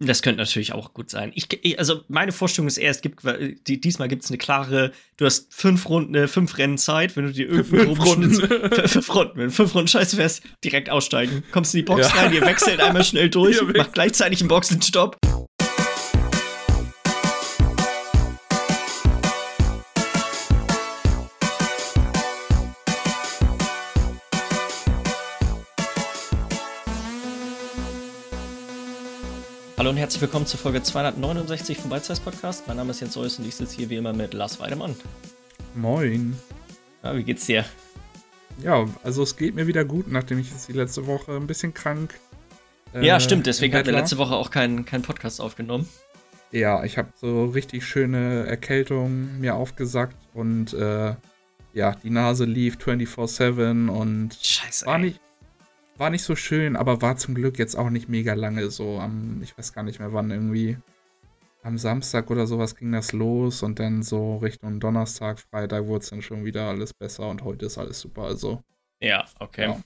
Das könnte natürlich auch gut sein. Ich, also meine Vorstellung ist eher, es gibt die, diesmal gibt es eine klare, du hast fünf Runden, äh, fünf Rennen Zeit, wenn du dir irgendwie fünf Runden, fünf Runden, wenn fünf Runden scheiße wärst, direkt aussteigen. Kommst in die Box ja. rein, ihr wechselt einmal schnell durch, macht gleichzeitig einen Boxenstopp. Hallo und herzlich willkommen zur Folge 269 vom Beizeis Podcast. Mein Name ist Jens Eus und ich sitze hier wie immer mit Lars Weidemann. Moin. Ja, wie geht's dir? Ja, also es geht mir wieder gut, nachdem ich jetzt die letzte Woche ein bisschen krank. Äh, ja, stimmt, deswegen hatten wir letzte Woche auch keinen kein Podcast aufgenommen. Ja, ich habe so richtig schöne Erkältung mir aufgesackt und äh, ja, die Nase lief 24-7 und Scheiße, war nicht, war nicht so schön, aber war zum Glück jetzt auch nicht mega lange so am, ich weiß gar nicht mehr wann irgendwie. Am Samstag oder sowas ging das los und dann so Richtung Donnerstag, Freitag wurde es dann schon wieder alles besser und heute ist alles super. Also. Ja, okay. Ja.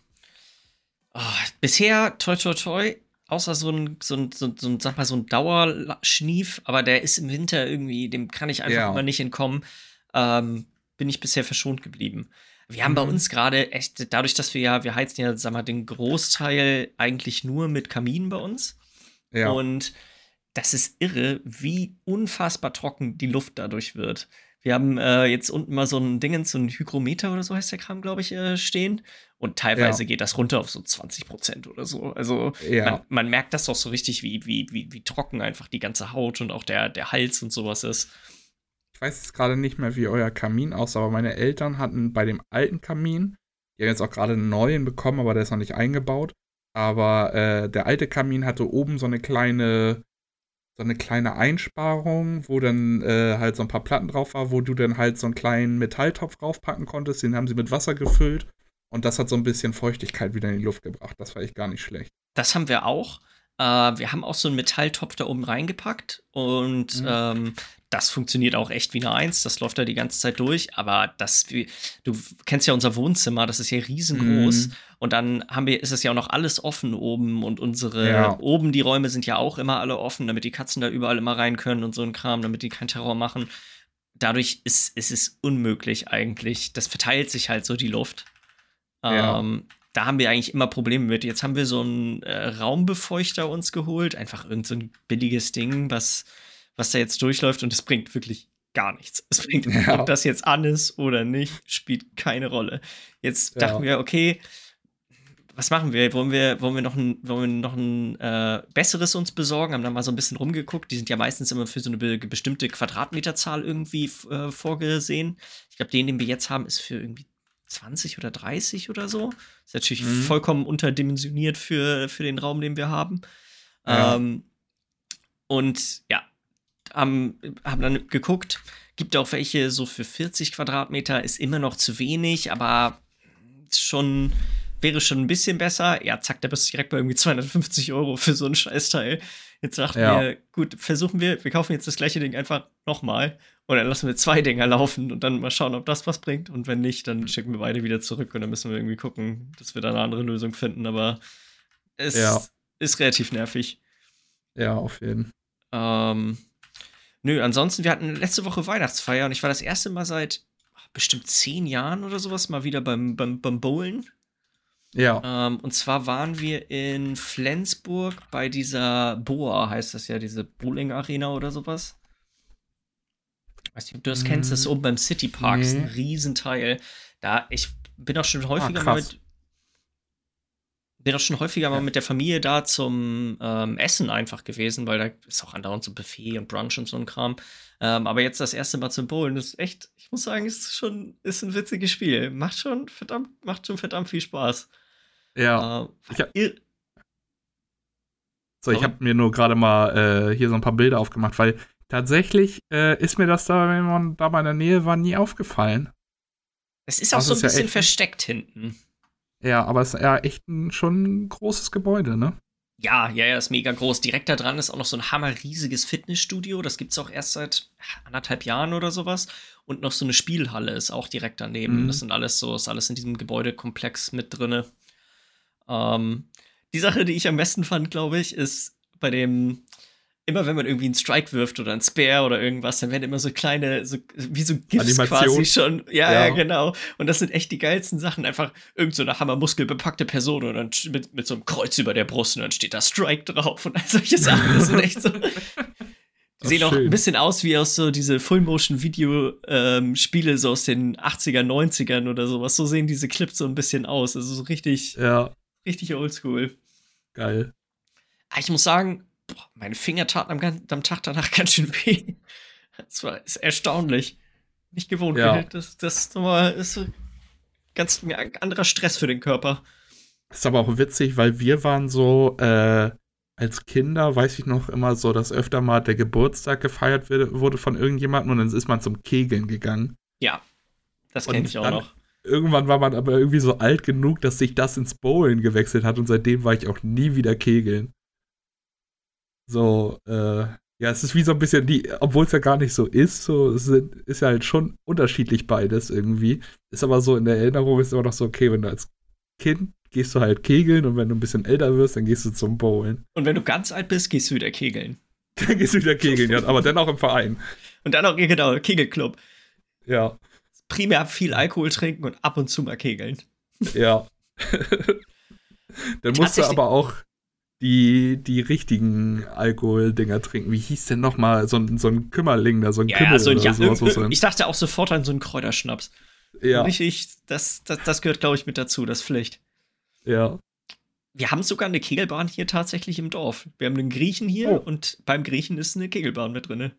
Oh, bisher, toi toi toi, außer so ein, so ein, so ein, sag mal, so ein Dauerschnief, aber der ist im Winter irgendwie, dem kann ich einfach ja. immer nicht entkommen, ähm, bin ich bisher verschont geblieben. Wir haben mhm. bei uns gerade echt, dadurch, dass wir ja, wir heizen ja, sag mal, den Großteil eigentlich nur mit Kaminen bei uns. Ja. Und das ist irre, wie unfassbar trocken die Luft dadurch wird. Wir haben äh, jetzt unten mal so ein Ding, so ein Hygrometer oder so heißt der Kram, glaube ich, äh, stehen. Und teilweise ja. geht das runter auf so 20 Prozent oder so. Also ja. man, man, merkt das doch so richtig, wie, wie, wie, wie trocken einfach die ganze Haut und auch der, der Hals und sowas ist weiß jetzt gerade nicht mehr, wie euer Kamin aussah, aber meine Eltern hatten bei dem alten Kamin, die haben jetzt auch gerade einen neuen bekommen, aber der ist noch nicht eingebaut. Aber äh, der alte Kamin hatte oben so eine kleine, so eine kleine Einsparung, wo dann äh, halt so ein paar Platten drauf war, wo du dann halt so einen kleinen Metalltopf draufpacken konntest. Den haben sie mit Wasser gefüllt und das hat so ein bisschen Feuchtigkeit wieder in die Luft gebracht. Das war echt gar nicht schlecht. Das haben wir auch. Äh, wir haben auch so einen Metalltopf da oben reingepackt und mhm. ähm, das funktioniert auch echt wie eine Eins. Das läuft da die ganze Zeit durch. Aber das, du kennst ja unser Wohnzimmer, das ist ja riesengroß. Mhm. Und dann haben wir, ist es ja auch noch alles offen oben und unsere, ja. oben die Räume sind ja auch immer alle offen, damit die Katzen da überall immer rein können und so ein Kram, damit die keinen Terror machen. Dadurch ist, ist es unmöglich eigentlich. Das verteilt sich halt so die Luft. Ja. Ähm, da haben wir eigentlich immer Probleme mit. Jetzt haben wir so einen äh, Raumbefeuchter uns geholt. Einfach irgend so ein billiges Ding, was was da jetzt durchläuft und es bringt wirklich gar nichts. Es bringt, ja. ob das jetzt an ist oder nicht, spielt keine Rolle. Jetzt ja. dachten wir, okay, was machen wir? Wollen wir, wollen wir noch ein, wollen wir noch ein äh, besseres uns besorgen? Haben dann mal so ein bisschen rumgeguckt. Die sind ja meistens immer für so eine be bestimmte Quadratmeterzahl irgendwie äh, vorgesehen. Ich glaube, den, den wir jetzt haben, ist für irgendwie 20 oder 30 oder so. Ist natürlich mhm. vollkommen unterdimensioniert für, für den Raum, den wir haben. Ja. Ähm, und ja, haben, haben dann geguckt, gibt auch welche so für 40 Quadratmeter, ist immer noch zu wenig, aber schon wäre schon ein bisschen besser. Ja, zack, da bist du direkt bei irgendwie 250 Euro für so ein Scheißteil. Jetzt dachten ja. wir, gut, versuchen wir, wir kaufen jetzt das gleiche Ding einfach nochmal und dann lassen wir zwei Dinger laufen und dann mal schauen, ob das was bringt. Und wenn nicht, dann schicken wir beide wieder zurück und dann müssen wir irgendwie gucken, dass wir da eine andere Lösung finden. Aber es ja. ist relativ nervig. Ja, auf jeden Fall. Ähm, Nö, ansonsten, wir hatten letzte Woche Weihnachtsfeier und ich war das erste Mal seit bestimmt zehn Jahren oder sowas mal wieder beim, beim, beim Bowlen. Ja. Ähm, und zwar waren wir in Flensburg bei dieser Boa, heißt das ja, diese Bowling-Arena oder sowas. Weiß nicht, ob du das mm. kennst, das ist oben beim City Park, nee. ist ein Riesenteil. Da, ich bin auch schon häufiger ah, mit, bin auch schon häufiger mal mit der Familie da zum ähm, Essen einfach gewesen, weil da ist auch andauernd so Buffet und Brunch und so ein Kram. Ähm, aber jetzt das erste Mal zum Bowlen ist echt, ich muss sagen, ist schon, ist ein witziges Spiel. Macht schon verdammt, macht schon verdammt viel Spaß. Ja. Äh, ich hab, so, ich habe mir nur gerade mal äh, hier so ein paar Bilder aufgemacht, weil tatsächlich äh, ist mir das da, wenn man da mal in der Nähe war, nie aufgefallen. Es ist auch das so ein ist bisschen ja versteckt hinten. Ja, aber es ist ja echt ein, schon ein großes Gebäude, ne? Ja, ja, ja, ist mega groß. Direkt da dran ist auch noch so ein hammerriesiges Fitnessstudio. Das gibt es auch erst seit anderthalb Jahren oder sowas. Und noch so eine Spielhalle ist auch direkt daneben. Mhm. Das sind alles so, ist alles in diesem Gebäudekomplex mit drinne. Ähm, die Sache, die ich am besten fand, glaube ich, ist bei dem, immer wenn man irgendwie einen Strike wirft oder einen Spare oder irgendwas, dann werden immer so kleine, so, wie so GIFs Animation. quasi schon. Ja, ja, Ja. genau. Und das sind echt die geilsten Sachen. Einfach irgend so eine hammermuskelbepackte Person und dann mit, mit so einem Kreuz über der Brust und dann steht da Strike drauf und all solche Sachen. Das sind echt so. Die sehen auch ein bisschen aus wie aus so diese Full-Motion-Video-Spiele so aus den 80er, 90ern oder sowas. So sehen diese Clips so ein bisschen aus. Also so richtig, Ja, richtig oldschool. geil. Ah, Ich muss sagen, boah, meine Finger taten am, am Tag danach ganz schön weh. Das war ist erstaunlich. Nicht gewohnt. Ja. Das, das ist ganz ein anderer Stress für den Körper. Ist aber auch witzig, weil wir waren so, äh, als Kinder, weiß ich noch immer so, dass öfter mal der Geburtstag gefeiert wurde von irgendjemandem und dann ist man zum Kegeln gegangen. Ja, das kenne ich auch dann- noch. Irgendwann war man aber irgendwie so alt genug, dass sich das ins Bowlen gewechselt hat und seitdem war ich auch nie wieder kegeln. So, äh, ja, es ist wie so ein bisschen die, obwohl es ja gar nicht so ist, so sind, ist ja halt schon unterschiedlich beides irgendwie. Ist aber so in der Erinnerung ist immer noch so, okay, wenn du als Kind gehst du halt kegeln und wenn du ein bisschen älter wirst, dann gehst du zum Bowlen. Und wenn du ganz alt bist, gehst du wieder kegeln. Dann gehst du wieder kegeln, ja, aber dann auch im Verein. Und dann auch, genau, Kegelclub. Ja, Primär viel Alkohol trinken und ab und zu mal kegeln. ja. dann musst du aber auch die, die richtigen Alkoholdinger trinken. Wie hieß denn nochmal so ein, so ein Kümmerling da, so ein Ja, Kümmel so ein, oder ja, sowas. ich dachte auch sofort an so einen Kräuterschnaps. ja, Richtig, das, das, das gehört, glaube ich, mit dazu, das Pflicht. ja. Wir haben sogar eine Kegelbahn hier tatsächlich im Dorf. Wir haben einen Griechen hier Oh. und beim Griechen ist eine Kegelbahn mit drin.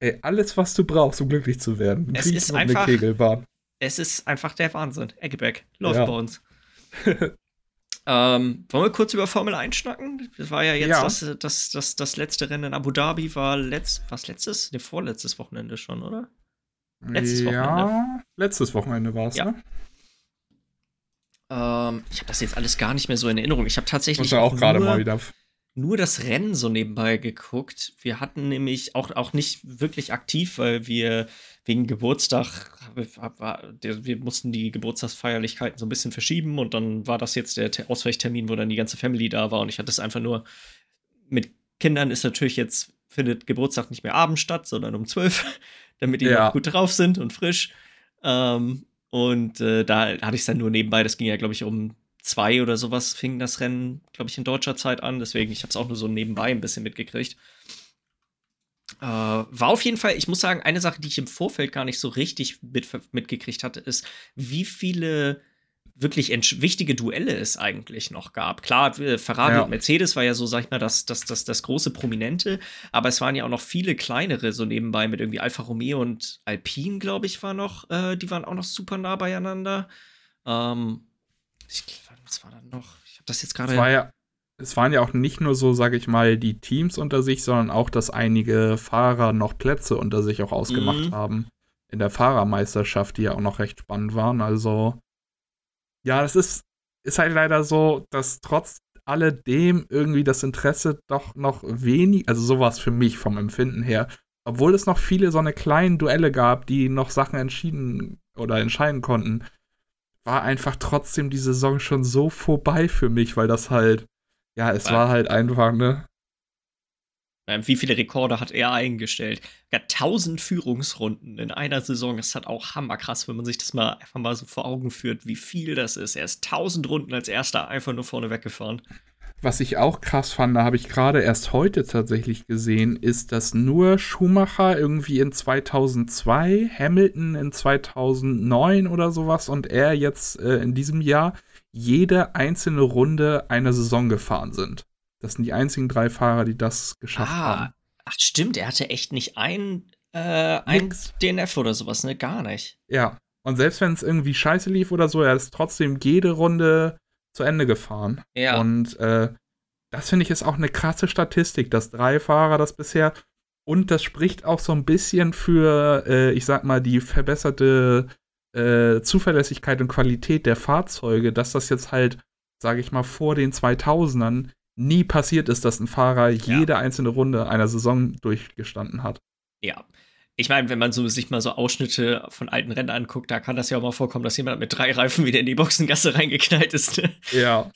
Ey, alles, was du brauchst, um glücklich zu werden. Ein Es Griechen ist einfach- eine Kegelbahn. Es ist einfach der Wahnsinn. Eggeback läuft Ja. bei uns. ähm, wollen wir kurz über Formel 1 schnacken? Das war ja jetzt Ja. Das, das, das, das letzte Rennen in Abu Dhabi, war letzt, was letztes? Ne, vorletztes Wochenende schon, oder? Letztes Ja, letztes Wochenende war es, Ja. ne? Ähm, ich habe das jetzt alles gar nicht mehr so in Erinnerung. Ich habe Ich tatsächlich auch gerade nur- mal wieder. nur das Rennen so nebenbei geguckt. Wir hatten nämlich auch, auch nicht wirklich aktiv, weil wir wegen Geburtstag, wir mussten die Geburtstagsfeierlichkeiten so ein bisschen verschieben und dann war das jetzt der Te- Ausweichtermin, wo dann die ganze Family da war und ich hatte es einfach nur mit Kindern ist natürlich jetzt, findet Geburtstag nicht mehr abends statt, sondern um 12, damit die Ja. gut drauf sind und frisch. Ähm, und äh, da hatte ich es dann nur nebenbei, das ging ja, glaube ich, um zwei oder sowas fing das Rennen, glaube ich, in deutscher Zeit an. Deswegen, ich habe es auch nur so nebenbei ein bisschen mitgekriegt. Äh, war auf jeden Fall, ich muss sagen, eine Sache, die ich im Vorfeld gar nicht so richtig mit, mitgekriegt hatte, ist, wie viele wirklich wichtige Duelle es eigentlich noch gab. Klar, äh, Ferrari Ja. und Mercedes war ja so, sag ich mal, das, das, das, das große Prominente, aber es waren ja auch noch viele kleinere so nebenbei mit irgendwie Alfa Romeo und Alpine, glaube ich, war noch, äh, die waren auch noch super nah beieinander. Ähm, ich, was war da noch? Ich habe das jetzt gerade. War ja, es waren ja auch nicht nur so, sage ich mal, die Teams unter sich, sondern auch, dass einige Fahrer noch Plätze unter sich auch ausgemacht Mhm. haben. In der Fahrermeisterschaft, die ja auch noch recht spannend waren. Also, ja, das ist, ist halt leider so, dass trotz alledem irgendwie das Interesse doch noch wenig, also sowas für mich vom Empfinden her, obwohl es noch viele so eine kleinen Duelle gab, die noch Sachen entschieden oder entscheiden konnten, war einfach trotzdem die Saison schon so vorbei für mich, weil das halt, ja, es War- halt einfach, ne? Ähm, Wie viele Rekorde hat er eingestellt? Ja, 1000 Führungsrunden in einer Saison. Das ist halt auch hammerkrass, wenn man sich das mal einfach mal so vor Augen führt, wie viel das ist. Er ist 1000 Runden als erster einfach nur vorne weggefahren. Was ich auch krass fand, da habe ich gerade erst heute tatsächlich gesehen, ist, dass nur Schumacher irgendwie in 2002, Hamilton in 2009 oder sowas und er jetzt äh, in diesem Jahr jede einzelne Runde einer Saison gefahren sind. Das sind die einzigen drei Fahrer, die das geschafft Ah, haben. ach stimmt, er hatte echt nicht ein, äh, ein Nix. DNF oder sowas, ne? Gar nicht. Ja. Und selbst wenn es irgendwie scheiße lief oder so, er ist trotzdem jede Runde zu Ende gefahren. Ja. Und äh, das finde ich ist auch eine krasse Statistik, dass drei Fahrer das bisher. Und das spricht auch so ein bisschen für, äh, ich sag mal, die verbesserte äh, Zuverlässigkeit und Qualität der Fahrzeuge, dass das jetzt halt, sage ich mal, vor den 2000ern nie passiert ist, dass ein Fahrer jede einzelne Runde einer Saison durchgestanden hat. Ja. Ich meine, wenn man so, sich mal so Ausschnitte von alten Rennen anguckt, da kann das ja auch mal vorkommen, dass jemand mit drei Reifen wieder in die Boxengasse reingeknallt ist. Ne? Ja.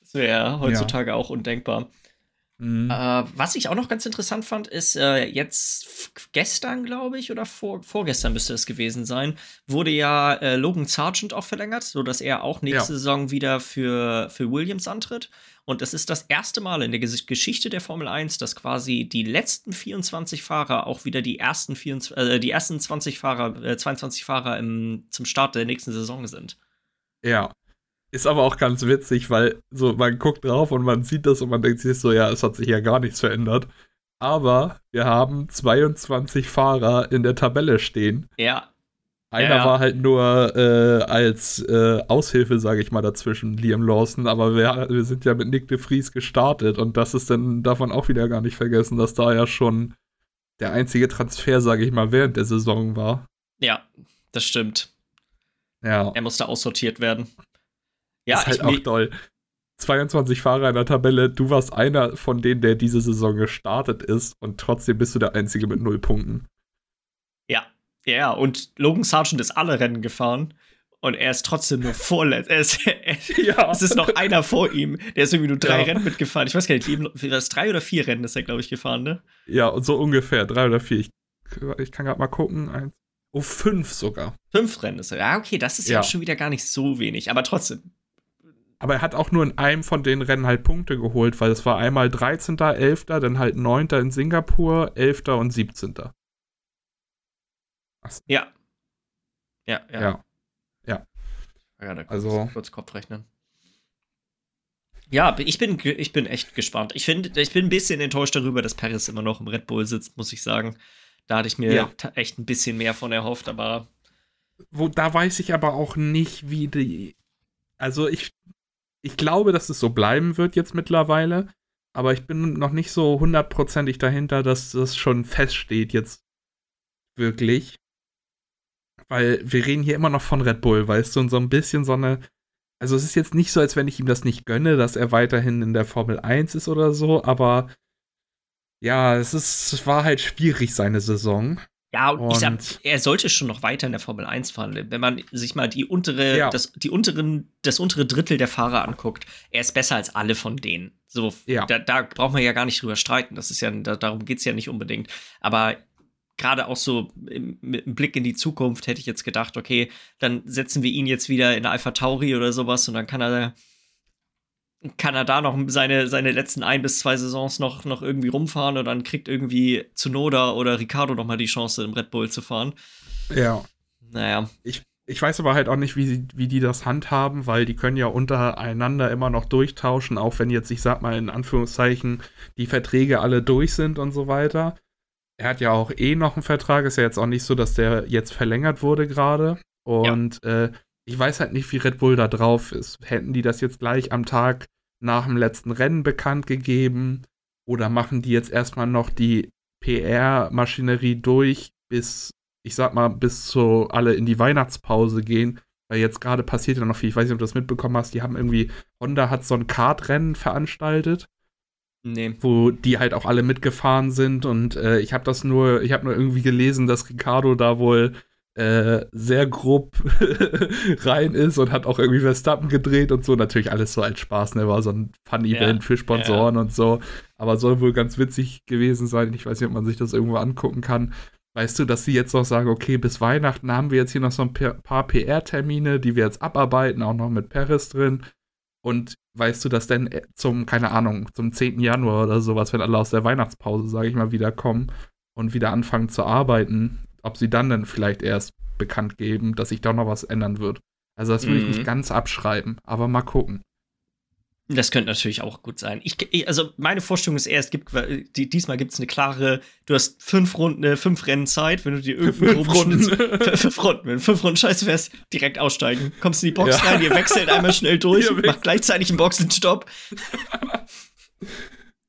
Das wäre heutzutage auch undenkbar. Mhm. Äh, was ich auch noch ganz interessant fand, ist äh, jetzt gestern, glaube ich, oder vor, vorgestern müsste es gewesen sein, wurde ja äh, Logan Sargent auch verlängert, sodass er auch nächste ja. Saison wieder für, für Williams antritt. Und es ist das erste Mal in der Geschichte der Formel 1, dass quasi die letzten 24 Fahrer auch wieder die ersten, 24, äh, die ersten 20 Fahrer, 22 äh, Fahrer im, zum Start der nächsten Saison sind. Ja, ist aber auch ganz witzig, weil so man guckt drauf und man sieht das und man denkt sich so, ja, es hat sich ja gar nichts verändert. Aber wir haben 22 Fahrer in der Tabelle stehen. Ja. Einer ja, ja. war halt nur äh, als äh, Aushilfe, sage ich mal, dazwischen, Liam Lawson. Aber wir, wir sind ja mit Nick de Vries gestartet und das ist dann, darf man auch wieder gar nicht vergessen, dass da ja schon der einzige Transfer, sage ich mal, während der Saison war. Ja, das stimmt. Ja. Er musste aussortiert werden. Ja, ist halt auch toll. 22 Fahrer in der Tabelle, du warst einer von denen, der diese Saison gestartet ist und trotzdem bist du der Einzige mit null Punkten. Ja, ja, und Logan Sargent ist alle Rennen gefahren und er ist trotzdem nur vorletzt. Ja. Es ist noch einer vor ihm, der ist irgendwie nur drei ja. Rennen mitgefahren. Ich weiß gar nicht, das drei oder vier Rennen ist er, glaube ich, gefahren, ne? Ja, und so ungefähr, drei oder vier. Ich, ich kann gerade mal gucken. Eins, oh, fünf sogar. Fünf Rennen ist er. Ja, okay, das ist ja. ja schon wieder gar nicht so wenig, aber trotzdem aber er hat auch nur in einem von den Rennen halt Punkte geholt, weil es war einmal 13., 11., dann halt 9. in Singapur, 11. und 17. Ach. Ja. Ja, ja. Ja. Ja, ja da also kurz Kopf rechnen. Ja, ich bin, ich bin echt gespannt. Ich, find, ich bin ein bisschen enttäuscht darüber, dass Paris immer noch im Red Bull sitzt, muss ich sagen. Da hatte ich mir ja. echt ein bisschen mehr von erhofft, aber. Wo, da weiß ich aber auch nicht, wie die. Also ich ich glaube, dass es so bleiben wird jetzt mittlerweile, aber ich bin noch nicht so hundertprozentig dahinter, dass das schon feststeht jetzt wirklich. Weil wir reden hier immer noch von Red Bull, weißt du, und so ein bisschen so eine. Also es ist jetzt nicht so, als wenn ich ihm das nicht gönne, dass er weiterhin in der Formel 1 ist oder so, aber ja, es ist, war halt schwierig, seine Saison. Ja, und, und, ich sag, er sollte schon noch weiter in der Formel 1 fahren. Wenn man sich mal die untere, ja. das, die unteren, das untere Drittel der Fahrer anguckt, er ist besser als alle von denen. So, ja. da, da braucht man ja gar nicht drüber streiten. Das ist ja, da, darum geht es ja nicht unbedingt. Aber gerade auch so im, mit einem Blick in die Zukunft hätte ich jetzt gedacht, okay, dann setzen wir ihn jetzt wieder in Alpha Tauri oder sowas und dann kann er kann er da noch seine, seine letzten ein bis zwei Saisons noch, noch irgendwie rumfahren und dann kriegt irgendwie Tsunoda oder Ricardo noch mal die Chance, im Red Bull zu fahren. Ja. Naja. Ich, ich weiß aber halt auch nicht, wie, wie die das handhaben, weil die können ja untereinander immer noch durchtauschen, auch wenn jetzt, ich sag mal in Anführungszeichen, die Verträge alle durch sind und so weiter. Er hat ja auch eh noch einen Vertrag, ist ja jetzt auch nicht so, dass der jetzt verlängert wurde gerade. Und ja. äh, ich weiß halt nicht, wie Red Bull da drauf ist. Hätten die das jetzt gleich am Tag nach dem letzten Rennen bekannt gegeben? Oder machen die jetzt erstmal noch die PR-Maschinerie durch, bis, ich sag mal, bis so alle in die Weihnachtspause gehen? Weil jetzt gerade passiert ja noch viel. Ich weiß nicht, ob du das mitbekommen hast. Die haben irgendwie, Honda hat so ein Kartrennen veranstaltet. Nee. Wo die halt auch alle mitgefahren sind. Und äh, ich habe das nur, ich habe nur irgendwie gelesen, dass Ricardo da wohl äh, sehr grob rein ist und hat auch irgendwie Verstappen gedreht und so. Natürlich alles so als Spaß, ne? War so ein Fun-Event ja, für Sponsoren ja. und so. Aber soll wohl ganz witzig gewesen sein. Ich weiß nicht, ob man sich das irgendwo angucken kann. Weißt du, dass sie jetzt noch sagen, okay, bis Weihnachten haben wir jetzt hier noch so ein paar PR-Termine, die wir jetzt abarbeiten, auch noch mit Paris drin. Und weißt du, dass denn äh, zum, keine Ahnung, zum 10. Januar oder sowas, wenn alle aus der Weihnachtspause, sage ich mal, wiederkommen und wieder anfangen zu arbeiten, ob sie dann dann vielleicht erst bekannt geben, dass sich da noch was ändern wird. Also das würde mhm. ich nicht mhm. ganz abschreiben, aber mal gucken. Das könnte natürlich auch gut sein. Ich, also meine Vorstellung ist eher, es gibt die, diesmal gibt es eine klare, du hast fünf Runden, äh, fünf Rennen Zeit, wenn du dir irgendwie fünf Runden. fünf Runden, wenn fünf Runden scheiße wärst, direkt aussteigen. Kommst in die Box ja. rein, ihr wechselt einmal schnell durch, macht gleichzeitig einen Boxenstopp.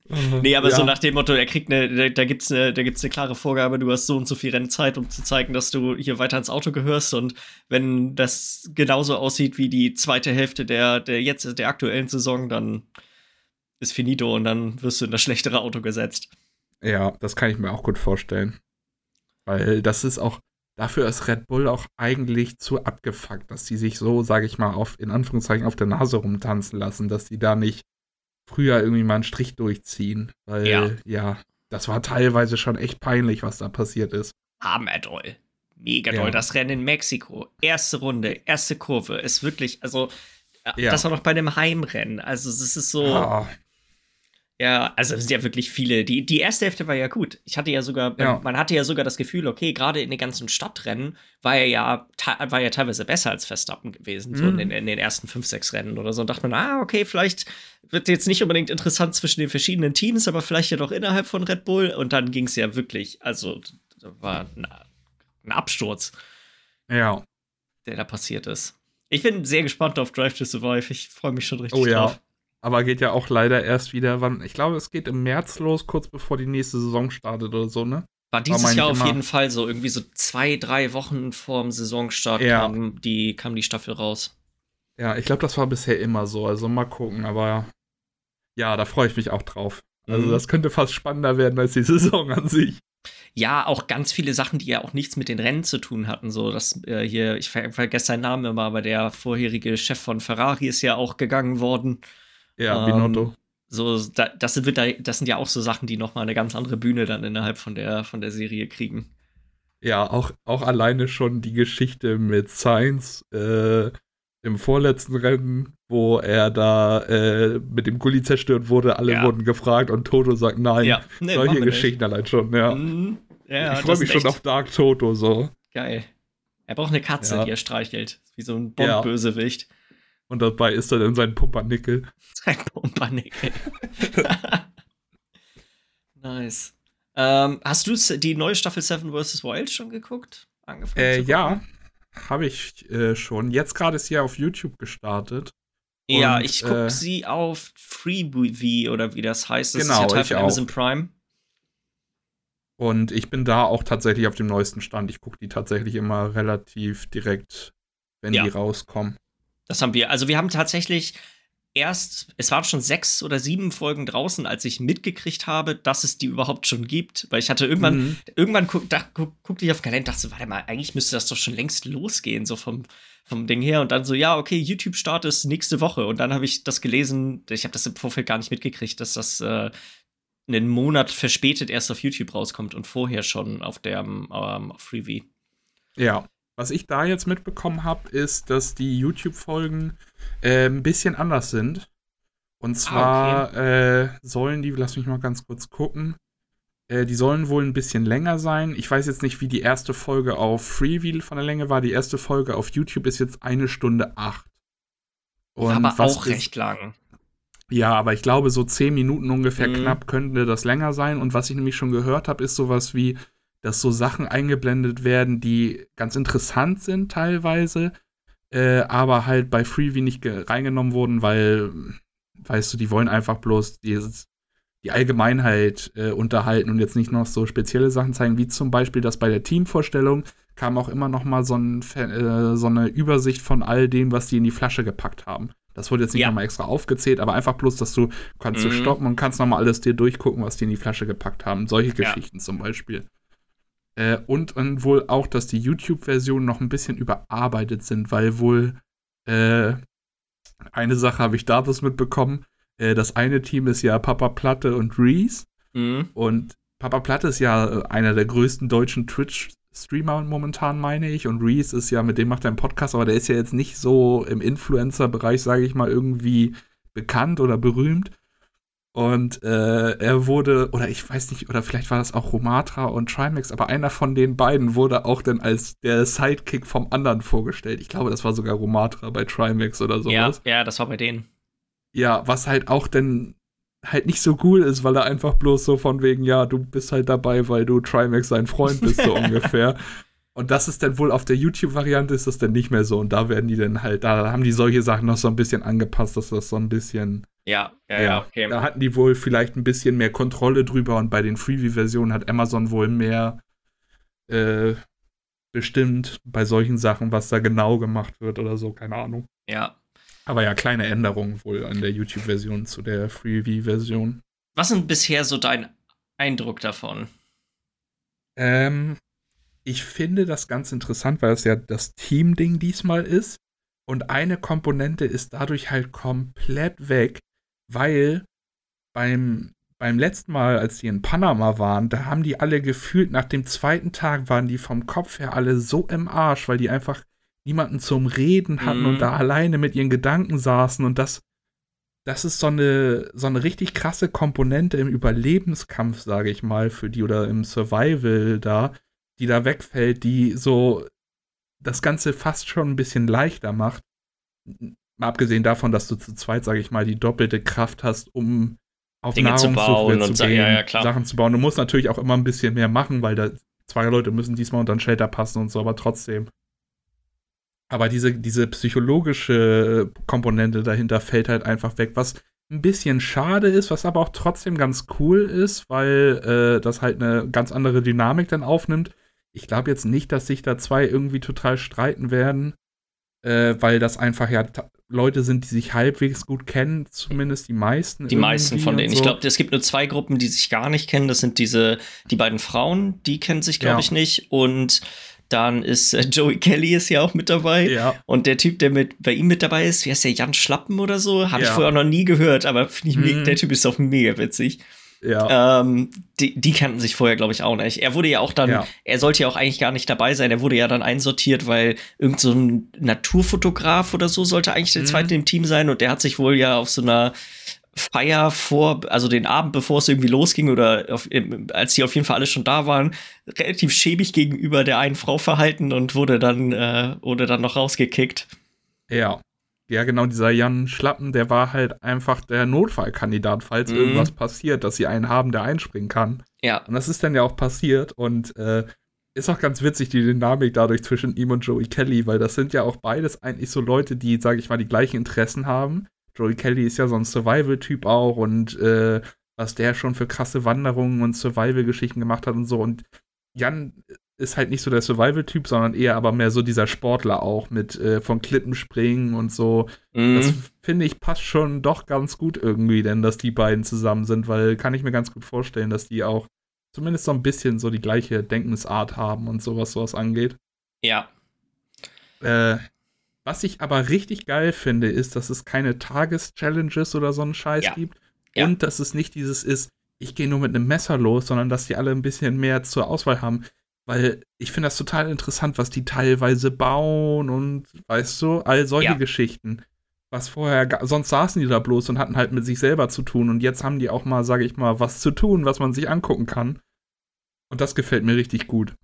Mhm. Nee, aber ja. so nach dem Motto, er kriegt eine, da, gibt's eine, da gibt's eine klare Vorgabe, du hast so und so viel Rennzeit, um zu zeigen, dass du hier weiter ins Auto gehörst. Und wenn das genauso aussieht wie die zweite Hälfte der, der jetzt, der aktuellen Saison, dann ist finito und dann wirst du in das schlechtere Auto gesetzt. Ja, das kann ich mir auch gut vorstellen. Weil das ist auch, dafür ist Red Bull auch eigentlich zu abgefuckt, dass die sich so, sage ich mal, auf, in Anführungszeichen auf der Nase rumtanzen lassen, dass die da nicht früher irgendwie mal einen Strich durchziehen. Weil, ja, ja das war teilweise schon echt peinlich, was da passiert ist. Armadoll. Mega ja. doll. Das Rennen in Mexiko. Erste Runde, erste Kurve. Ist wirklich, also, ja. das war noch bei einem Heimrennen. Also, es ist so. Ja. Ja, also es sind ja wirklich viele. Die, die erste Hälfte war ja gut. Ich hatte ja sogar, ja. man hatte ja sogar das Gefühl, okay, gerade in den ganzen Stadtrennen war er ja, war ja teilweise besser als Verstappen gewesen, mhm. so in, in, den ersten fünf, sechs Rennen oder so. Und dachte man, ah, okay, vielleicht wird jetzt nicht unbedingt interessant zwischen den verschiedenen Teams, aber vielleicht ja doch innerhalb von Red Bull. Und dann ging es ja wirklich, also war ein, ein Absturz. Ja. Der da passiert ist. Ich bin sehr gespannt auf Drive to Survive. Ich freue mich schon richtig oh, ja. Aber geht ja auch leider erst wieder, wann, ich glaube, es geht im März los, kurz bevor die nächste Saison startet oder so, ne? War dieses Jahr auf jeden Fall so, irgendwie so zwei, drei Wochen vorm Saisonstart ja. kam, die, kam die Staffel raus. Ja, ich glaube, das war bisher immer so, also mal gucken, aber ja, da freue ich mich auch drauf. Also mhm. das könnte fast spannender werden als die Saison an sich. Ja, auch ganz viele Sachen, die ja auch nichts mit den Rennen zu tun hatten. So, dass äh, hier, ich ver vergesse seinen Namen immer, aber der vorherige Chef von Ferrari ist ja auch gegangen worden. Ja, Binotto. Ähm, so, da, das, sind, das sind ja auch so Sachen, die nochmal eine ganz andere Bühne dann innerhalb von der, von der Serie kriegen. Ja, auch, auch alleine schon die Geschichte mit Sainz äh, im vorletzten Rennen, wo er da äh, mit dem Gully zerstört wurde, alle ja. wurden gefragt und Toto sagt nein. Ja. Nee, Solche Geschichten nicht. allein schon, ja. Mhm. ja ich freue mich schon auf Dark Toto so. Geil. Er braucht eine Katze, die er streichelt. Wie so ein Bond-Bösewicht. Und dabei ist er dann sein Pumpernickel. Sein Pumpernickel. nice. Ähm, hast du die neue Staffel Seven vs. Wild schon geguckt? Angefangen äh, ja, habe ich äh, schon. Jetzt gerade ist sie ja auf YouTube gestartet. Ja, und, ich gucke äh, sie auf Freebie oder wie das heißt. Das genau, ist ja Teil von Amazon Prime. Und ich bin da auch tatsächlich auf dem neuesten Stand. Ich gucke die tatsächlich immer relativ direkt, wenn ja. die rauskommen. Das haben wir. Also wir haben tatsächlich erst, es waren schon sechs oder sieben Folgen draußen, als ich mitgekriegt habe, dass es die überhaupt schon gibt. Weil ich hatte irgendwann, mhm. irgendwann guck, da, guck, guckte ich auf den Kalender und dachte, warte mal, eigentlich müsste das doch schon längst losgehen, so vom, vom Ding her. Und dann so, ja, okay, YouTube-Start ist nächste Woche. Und dann habe ich das gelesen, ich habe das im Vorfeld gar nicht mitgekriegt, dass das äh, einen Monat verspätet erst auf YouTube rauskommt und vorher schon auf der ähm, auf Freebie. Ja. Was ich da jetzt mitbekommen habe, ist, dass die YouTube-Folgen äh, ein bisschen anders sind. Und ah, zwar ah, okay. äh, sollen die, lass mich mal ganz kurz gucken, äh, die sollen wohl ein bisschen länger sein. Ich weiß jetzt nicht, wie die erste Folge auf Freeview von der Länge war. Die erste Folge auf YouTube ist jetzt eine Stunde acht. Und aber auch recht lang. Ja, aber ich glaube, so zehn Minuten ungefähr mhm. knapp könnte das länger sein. Und was ich nämlich schon gehört habe, ist sowas wie, dass so Sachen eingeblendet werden, die ganz interessant sind teilweise, äh, aber halt bei Freebie nicht reingenommen wurden, weil, weißt du, die wollen einfach bloß dieses, die Allgemeinheit äh, unterhalten und jetzt nicht noch so spezielle Sachen zeigen, wie zum Beispiel, dass bei der Teamvorstellung kam auch immer noch mal so, ein, äh, so eine Übersicht von all dem, was die in die Flasche gepackt haben. Das wurde jetzt nicht ja. nochmal extra aufgezählt, aber einfach bloß, dass du kannst mhm. du stoppen und kannst nochmal alles dir durchgucken, was die in die Flasche gepackt haben. Solche ja. Geschichten zum Beispiel. Äh, und, und wohl auch, dass die YouTube-Versionen noch ein bisschen überarbeitet sind, weil wohl äh, eine Sache habe ich da das mitbekommen. Äh, das eine Team ist ja Papa Platte und Reese. Mhm. Und Papa Platte ist ja einer der größten deutschen Twitch-Streamer momentan, meine ich. Und Reese ist ja, mit dem macht er einen Podcast, aber der ist ja jetzt nicht so im Influencer-Bereich, sage ich mal, irgendwie bekannt oder berühmt. Und äh, er wurde, oder ich weiß nicht, oder vielleicht war das auch Romatra und Trimax, aber einer von den beiden wurde auch dann als der Sidekick vom anderen vorgestellt. Ich glaube, das war sogar Romatra bei Trimax oder sowas. Ja, ja, das war bei denen. Ja, was halt auch dann halt nicht so cool ist, weil er einfach bloß so von wegen, ja, du bist halt dabei, weil du Trimax sein Freund bist, so ungefähr. Und das ist dann wohl auf der YouTube-Variante ist das dann nicht mehr so. Und da werden die dann halt, da haben die solche Sachen noch so ein bisschen angepasst, dass das so ein bisschen ja, ja, ja, okay. Da hatten die wohl vielleicht ein bisschen mehr Kontrolle drüber und bei den Freebie-Versionen hat Amazon wohl mehr äh, bestimmt bei solchen Sachen, was da genau gemacht wird oder so, keine Ahnung. Ja. Aber ja, kleine Änderungen wohl an der YouTube-Version zu der Freebie-Version. Was ist bisher so dein Eindruck davon? Ähm, ich finde das ganz interessant, weil es ja das Team-Ding diesmal ist. Und eine Komponente ist dadurch halt komplett weg, weil beim, beim letzten Mal, als die in Panama waren, da haben die alle gefühlt, nach dem zweiten Tag waren die vom Kopf her alle so im Arsch, weil die einfach niemanden zum Reden hatten mm. und mhm. da alleine mit ihren Gedanken saßen und das, das ist so eine, so eine richtig krasse Komponente im Überlebenskampf, sage ich mal, für die oder im Survival da, die da wegfällt, die so das Ganze fast schon ein bisschen leichter macht. Mal abgesehen davon, dass du zu zweit, sage ich mal, die doppelte Kraft hast, um auf Dinge zu bauen zu, gehen, ja, ja, Sachen zu bauen. Du musst natürlich auch immer ein bisschen mehr machen, weil da zwei Leute müssen diesmal unter den Shelter passen und so, aber trotzdem. Aber diese, diese psychologische Komponente dahinter fällt halt einfach weg, was ein bisschen schade ist, was aber auch trotzdem ganz cool ist, weil äh, das halt eine ganz andere Dynamik dann aufnimmt. Ich glaube jetzt nicht, dass sich da zwei irgendwie total streiten werden, äh, weil das einfach ja Leute sind, die sich halbwegs gut kennen, zumindest die meisten. Die meisten von denen. So. Ich glaube, es gibt nur zwei Gruppen, die sich gar nicht kennen. Das sind diese, die beiden Frauen, die kennen sich, glaube ja. ich, nicht. Und dann ist äh, Joey Kelly ist ja auch mit dabei. Ja. Und der Typ, der mit bei ihm mit dabei ist, wie heißt der, Jan Schlappen oder so? Habe ja. ich vorher noch nie gehört, aber ich, mhm. der Typ ist auch mega witzig. Ja. Ähm, die, die kannten sich vorher, glaube ich, auch nicht. Er wurde ja auch dann, ja. er sollte ja auch eigentlich gar nicht dabei sein. Er wurde ja dann einsortiert, weil irgend so ein Naturfotograf oder so sollte eigentlich der mhm. zweite im Team sein und der hat sich wohl ja auf so einer Feier vor, also den Abend, bevor es irgendwie losging oder auf, als die auf jeden Fall alle schon da waren, relativ schäbig gegenüber der einen Frau verhalten und wurde dann, äh, wurde dann noch rausgekickt. Ja. Ja, genau, dieser Jan Schlappen, der war halt einfach der Notfallkandidat, falls mhm. irgendwas passiert, dass sie einen haben, der einspringen kann. Ja. Und das ist dann ja auch passiert und äh, ist auch ganz witzig, die Dynamik dadurch zwischen ihm und Joey Kelly, weil das sind ja auch beides eigentlich so Leute, die, sage ich mal, die gleichen Interessen haben Joey Kelly ist ja so ein Survival-Typ auch und äh, was der schon für krasse Wanderungen und Survival-Geschichten gemacht hat und so. Und Jan ist halt nicht so der Survival-Typ, sondern eher aber mehr so dieser Sportler auch mit äh, von Klippen springen und so. Mhm. Das finde ich passt schon doch ganz gut irgendwie, denn dass die beiden zusammen sind, weil kann ich mir ganz gut vorstellen, dass die auch zumindest so ein bisschen so die gleiche Denkensart haben und sowas, sowas angeht. Ja. Äh, was ich aber richtig geil finde, ist, dass es keine Tages-Challenges oder so einen Scheiß ja. gibt. Ja. Und dass es nicht dieses ist, ich gehe nur mit einem Messer los, sondern dass die alle ein bisschen mehr zur Auswahl haben. Weil ich finde das total interessant, was die teilweise bauen und weißt du, all solche ja. Geschichten. Was vorher, sonst saßen die da bloß und hatten halt mit sich selber zu tun. Und jetzt haben die auch mal, sage ich mal, was zu tun, was man sich angucken kann. Und das gefällt mir richtig gut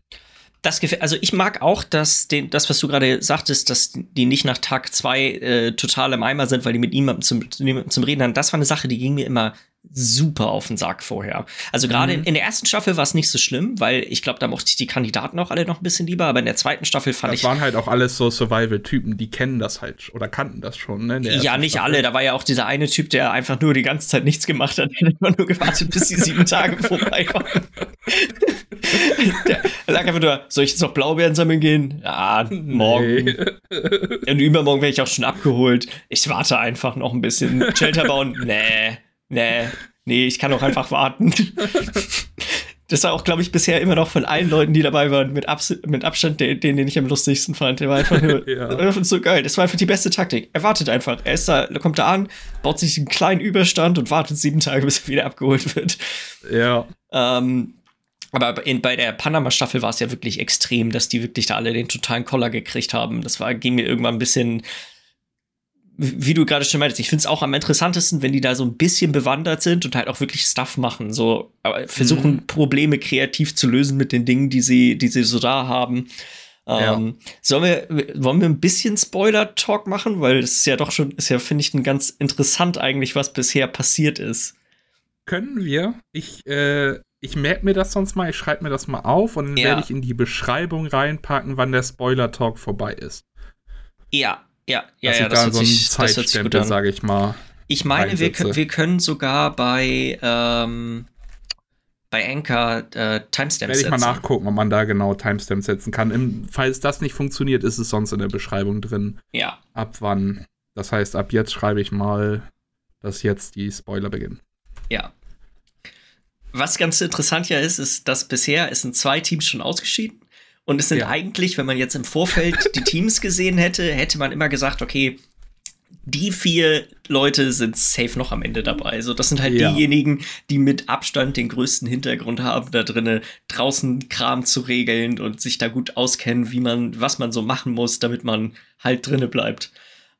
das gefällt, also ich mag auch, dass den, das, was du gerade sagtest, dass die nicht nach Tag zwei äh, total im Eimer sind, weil die mit niemandem zum, zum Reden haben. Das war eine Sache, die ging mir immer super auf den Sack vorher. Also gerade mhm. in, der ersten Staffel war es nicht so schlimm, weil ich glaube, da mochte ich die Kandidaten auch alle noch ein bisschen lieber, aber in der zweiten Staffel fand das ich. Das waren halt auch alles so Survival-Typen, die kennen das halt oder kannten das schon, ne? Ja, nicht Staffel. alle. Da war ja auch dieser eine Typ, der einfach nur die ganze Zeit nichts gemacht hat, der hat immer nur gewartet, bis die sieben Tage vorbei waren. der sagt einfach nur, soll ich jetzt noch Blaubeeren sammeln gehen? Ja, morgen. Nee. Und übermorgen werde ich auch schon abgeholt. Ich warte einfach noch ein bisschen. Shelter bauen? Nee nee, nee, ich kann auch einfach warten. Das war auch, glaube ich, bisher immer noch von allen Leuten, die dabei waren, mit, Abs mit Abstand den, den, den ich am lustigsten fand. Der war einfach nur ja. so geil. Das war einfach die beste Taktik. Er wartet einfach. Er ist da, kommt da an, baut sich einen kleinen Überstand und wartet sieben Tage, bis er wieder abgeholt wird. Ja. Ähm, aber in, bei der Panama-Staffel war es ja wirklich extrem, dass die wirklich da alle den totalen Koller gekriegt haben. Das war, ging mir irgendwann ein bisschen wie du gerade schon meintest, ich finde es auch am interessantesten, wenn die da so ein bisschen bewandert sind und halt auch wirklich Stuff machen, so versuchen mhm. Probleme kreativ zu lösen mit den Dingen, die sie, die sie so da haben. Ja. Ähm, sollen wir, wollen wir ein bisschen Spoiler-Talk machen? Weil es ist ja doch schon, ist ja, finde ich, ein ganz interessant eigentlich, was bisher passiert ist. Können wir? Ich, äh, ich merke mir das sonst mal, ich schreibe mir das mal auf und dann ja. werde ich in die Beschreibung reinpacken, wann der Spoiler-Talk vorbei ist. Ja, ja, ja, ja, das, da so ein Zeitstempel, sage ich mal. Ich meine, wir, wir können sogar bei, ähm, bei Anchor äh, Timestamps setzen. Werde ich mal nachgucken, ob man da genau Timestamps setzen kann. Im, falls das nicht funktioniert, ist es sonst in der Beschreibung drin. Ja. Ab wann. Das heißt, ab jetzt schreibe ich mal, dass jetzt die Spoiler beginnen. Ja. Was ganz interessant ja ist, ist, dass bisher es sind zwei Teams schon ausgeschieden. Und es sind ja. eigentlich, wenn man jetzt im Vorfeld die Teams gesehen hätte, hätte man immer gesagt, okay, die vier Leute sind safe noch am Ende dabei. Also das sind halt Ja. diejenigen, die mit Abstand den größten Hintergrund haben, da drinnen draußen Kram zu regeln und sich da gut auskennen, wie man, was man so machen muss, damit man halt drinne bleibt.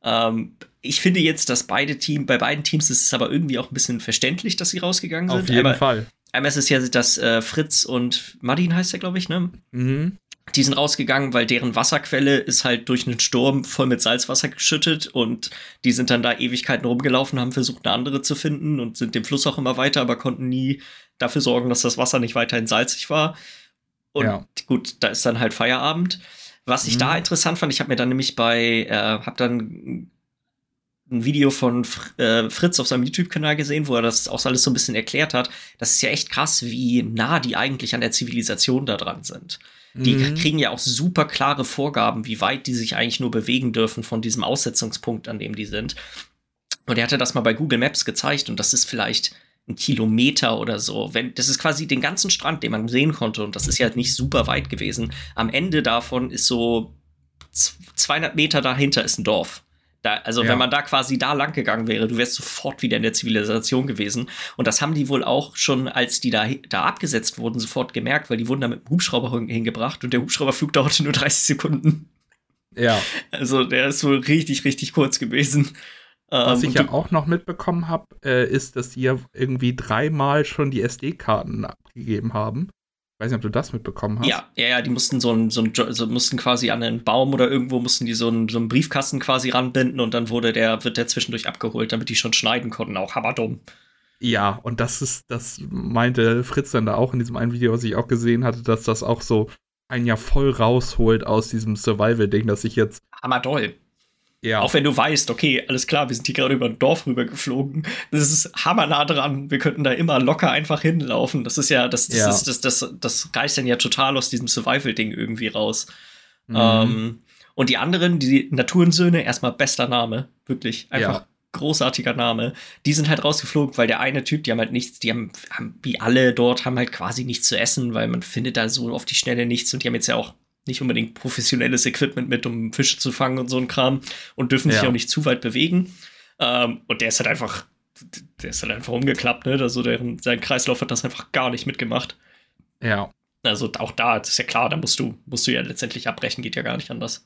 Ähm, ich finde jetzt, dass beide Team, bei beiden Teams ist es aber irgendwie auch ein bisschen verständlich, dass sie rausgegangen sind. Auf jeden aber Fall. einmal ist es ja, dass äh, Fritz und Martin heißt er, glaube ich, ne? Mhm. Die sind rausgegangen, weil deren Wasserquelle ist halt durch einen Sturm voll mit Salzwasser geschüttet und die sind dann da Ewigkeiten rumgelaufen, haben versucht, eine andere zu finden und sind dem Fluss auch immer weiter, aber konnten nie dafür sorgen, dass das Wasser nicht weiterhin salzig war. Und Ja. gut, da ist dann halt Feierabend. Was ich Mhm. da interessant fand, ich habe mir dann nämlich bei, äh, habe dann ein Video von Fr äh, Fritz auf seinem YouTube-Kanal gesehen, wo er das auch alles so ein bisschen erklärt hat. Das ist ja echt krass, wie nah die eigentlich an der Zivilisation da dran sind. Die Mhm. kriegen ja auch super klare Vorgaben, wie weit die sich eigentlich nur bewegen dürfen von diesem Aussetzungspunkt, an dem die sind. Und er hatte das mal bei Google Maps gezeigt und das ist vielleicht ein Kilometer oder so. Wenn, das ist quasi den ganzen Strand, den man sehen konnte und das ist ja nicht super weit gewesen. Am Ende davon ist so z- 200 Meter dahinter ist ein Dorf. Da, also Ja. wenn man da quasi da lang gegangen wäre, du wärst sofort wieder in der Zivilisation gewesen. Und das haben die wohl auch schon, als die da, da abgesetzt wurden, sofort gemerkt, weil die wurden da mit dem Hubschrauber hin- hingebracht und der Hubschrauberflug dauerte nur 30 Sekunden. Ja. Also der ist wohl richtig, richtig kurz gewesen. Was Ähm, ich ja auch noch mitbekommen habe, äh, ist, dass die ja irgendwie dreimal schon die SD-Karten abgegeben haben. Ich weiß nicht, ob du das mitbekommen hast. Ja, ja, ja, die mussten so einen, so Jo- so mussten quasi an einen Baum oder irgendwo mussten die so einen, so einen Briefkasten quasi ranbinden und dann wurde der, wird der zwischendurch abgeholt, damit die schon schneiden konnten. Auch hammerdumm. Ja, und das ist, das meinte Fritz dann da auch in diesem einen Video, was ich auch gesehen hatte, dass das auch so ein Jahr voll rausholt aus diesem Survival-Ding, dass ich jetzt, Hammerdoll. Ja, Auch wenn du weißt, okay, alles klar, wir sind hier gerade über ein Dorf rüber geflogen. Das ist hammernah dran. Wir könnten da immer locker einfach hinlaufen. Das ist ja, das, das, Ja. Ist, das, das, das reißt dann ja total aus diesem Survival-Ding irgendwie raus. mhm. Ähm, und die anderen, die Naturensöhne, erstmal bester Name. Wirklich. Einfach Ja. großartiger Name. Die sind halt rausgeflogen, weil der eine Typ, die haben halt nichts, die haben, haben, wie alle dort, haben halt quasi nichts zu essen, weil man findet da so auf die Schnelle nichts und die haben jetzt ja auch nicht unbedingt professionelles Equipment mit, um Fische zu fangen und so ein Kram und dürfen sich Ja. auch nicht zu weit bewegen. Ähm, und der ist halt einfach, der ist halt einfach umgeklappt, ne? Also deren, sein Kreislauf hat das einfach gar nicht mitgemacht. ja. Also auch da, das ist ja klar, da musst du, musst du ja letztendlich abbrechen, geht ja gar nicht anders.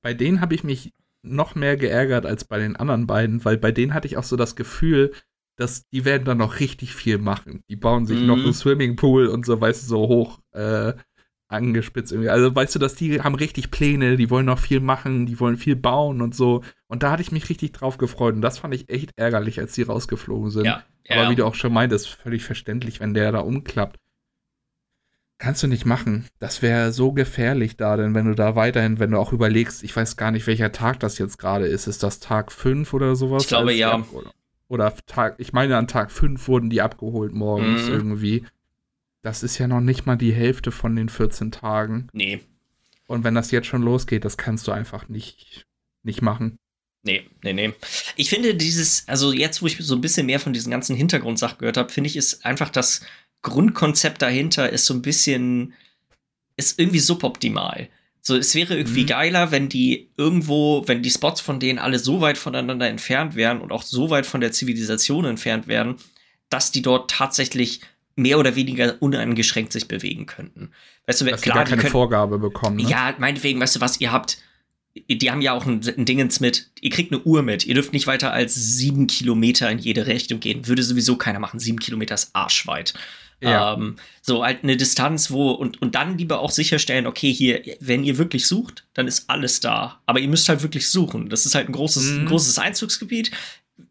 Bei denen habe ich mich noch mehr geärgert als bei den anderen beiden, weil bei denen hatte ich auch so das Gefühl, dass die werden dann noch richtig viel machen. Die bauen sich Mhm. noch einen Swimmingpool und so, weißt du, so hoch äh, angespitzt irgendwie. Also weißt du, dass die haben richtig Pläne, die wollen noch viel machen, die wollen viel bauen und so. Und da hatte ich mich richtig drauf gefreut und das fand ich echt ärgerlich, als die rausgeflogen sind. Ja, Aber ja. wie du auch schon meintest, völlig verständlich, wenn der da umklappt. Kannst du nicht machen. Das wäre so gefährlich da, denn wenn du da weiterhin, wenn du auch überlegst, ich weiß gar nicht, welcher Tag das jetzt gerade ist. Ist das Tag 5 oder sowas? Ich glaube, ja. Oder, oder Tag, ich meine, an Tag 5 wurden die abgeholt morgens Mhm. irgendwie. Das ist ja noch nicht mal die Hälfte von den 14 Tagen. Nee, Und wenn das jetzt schon losgeht, das kannst du einfach nicht, nicht machen. nee, nee, nee. Ich finde dieses, also jetzt, wo ich so ein bisschen mehr von diesen ganzen Hintergrundsachen gehört habe, finde ich, ist einfach das Grundkonzept dahinter ist so ein bisschen, ist irgendwie suboptimal. So, es wäre irgendwie Mhm. geiler, wenn die irgendwo, wenn die Spots von denen alle so weit voneinander entfernt wären und auch so weit von der Zivilisation entfernt wären, dass die dort tatsächlich mehr oder weniger uneingeschränkt sich bewegen könnten. Weißt du, Dass klar, die gar keine können, Vorgabe bekommen. Ne? Ja, meinetwegen, weißt du was, ihr habt, die haben ja auch ein, ein Dingens mit, ihr kriegt eine Uhr mit, ihr dürft nicht weiter als sieben Kilometer in jede Richtung gehen. Würde sowieso keiner machen. Sieben Kilometer ist arschweit. Ja. Ähm, so halt eine Distanz, wo, und, und dann lieber auch sicherstellen, okay, hier, wenn ihr wirklich sucht, dann ist alles da. Aber ihr müsst halt wirklich suchen. Das ist halt ein großes, Mhm. ein großes Einzugsgebiet.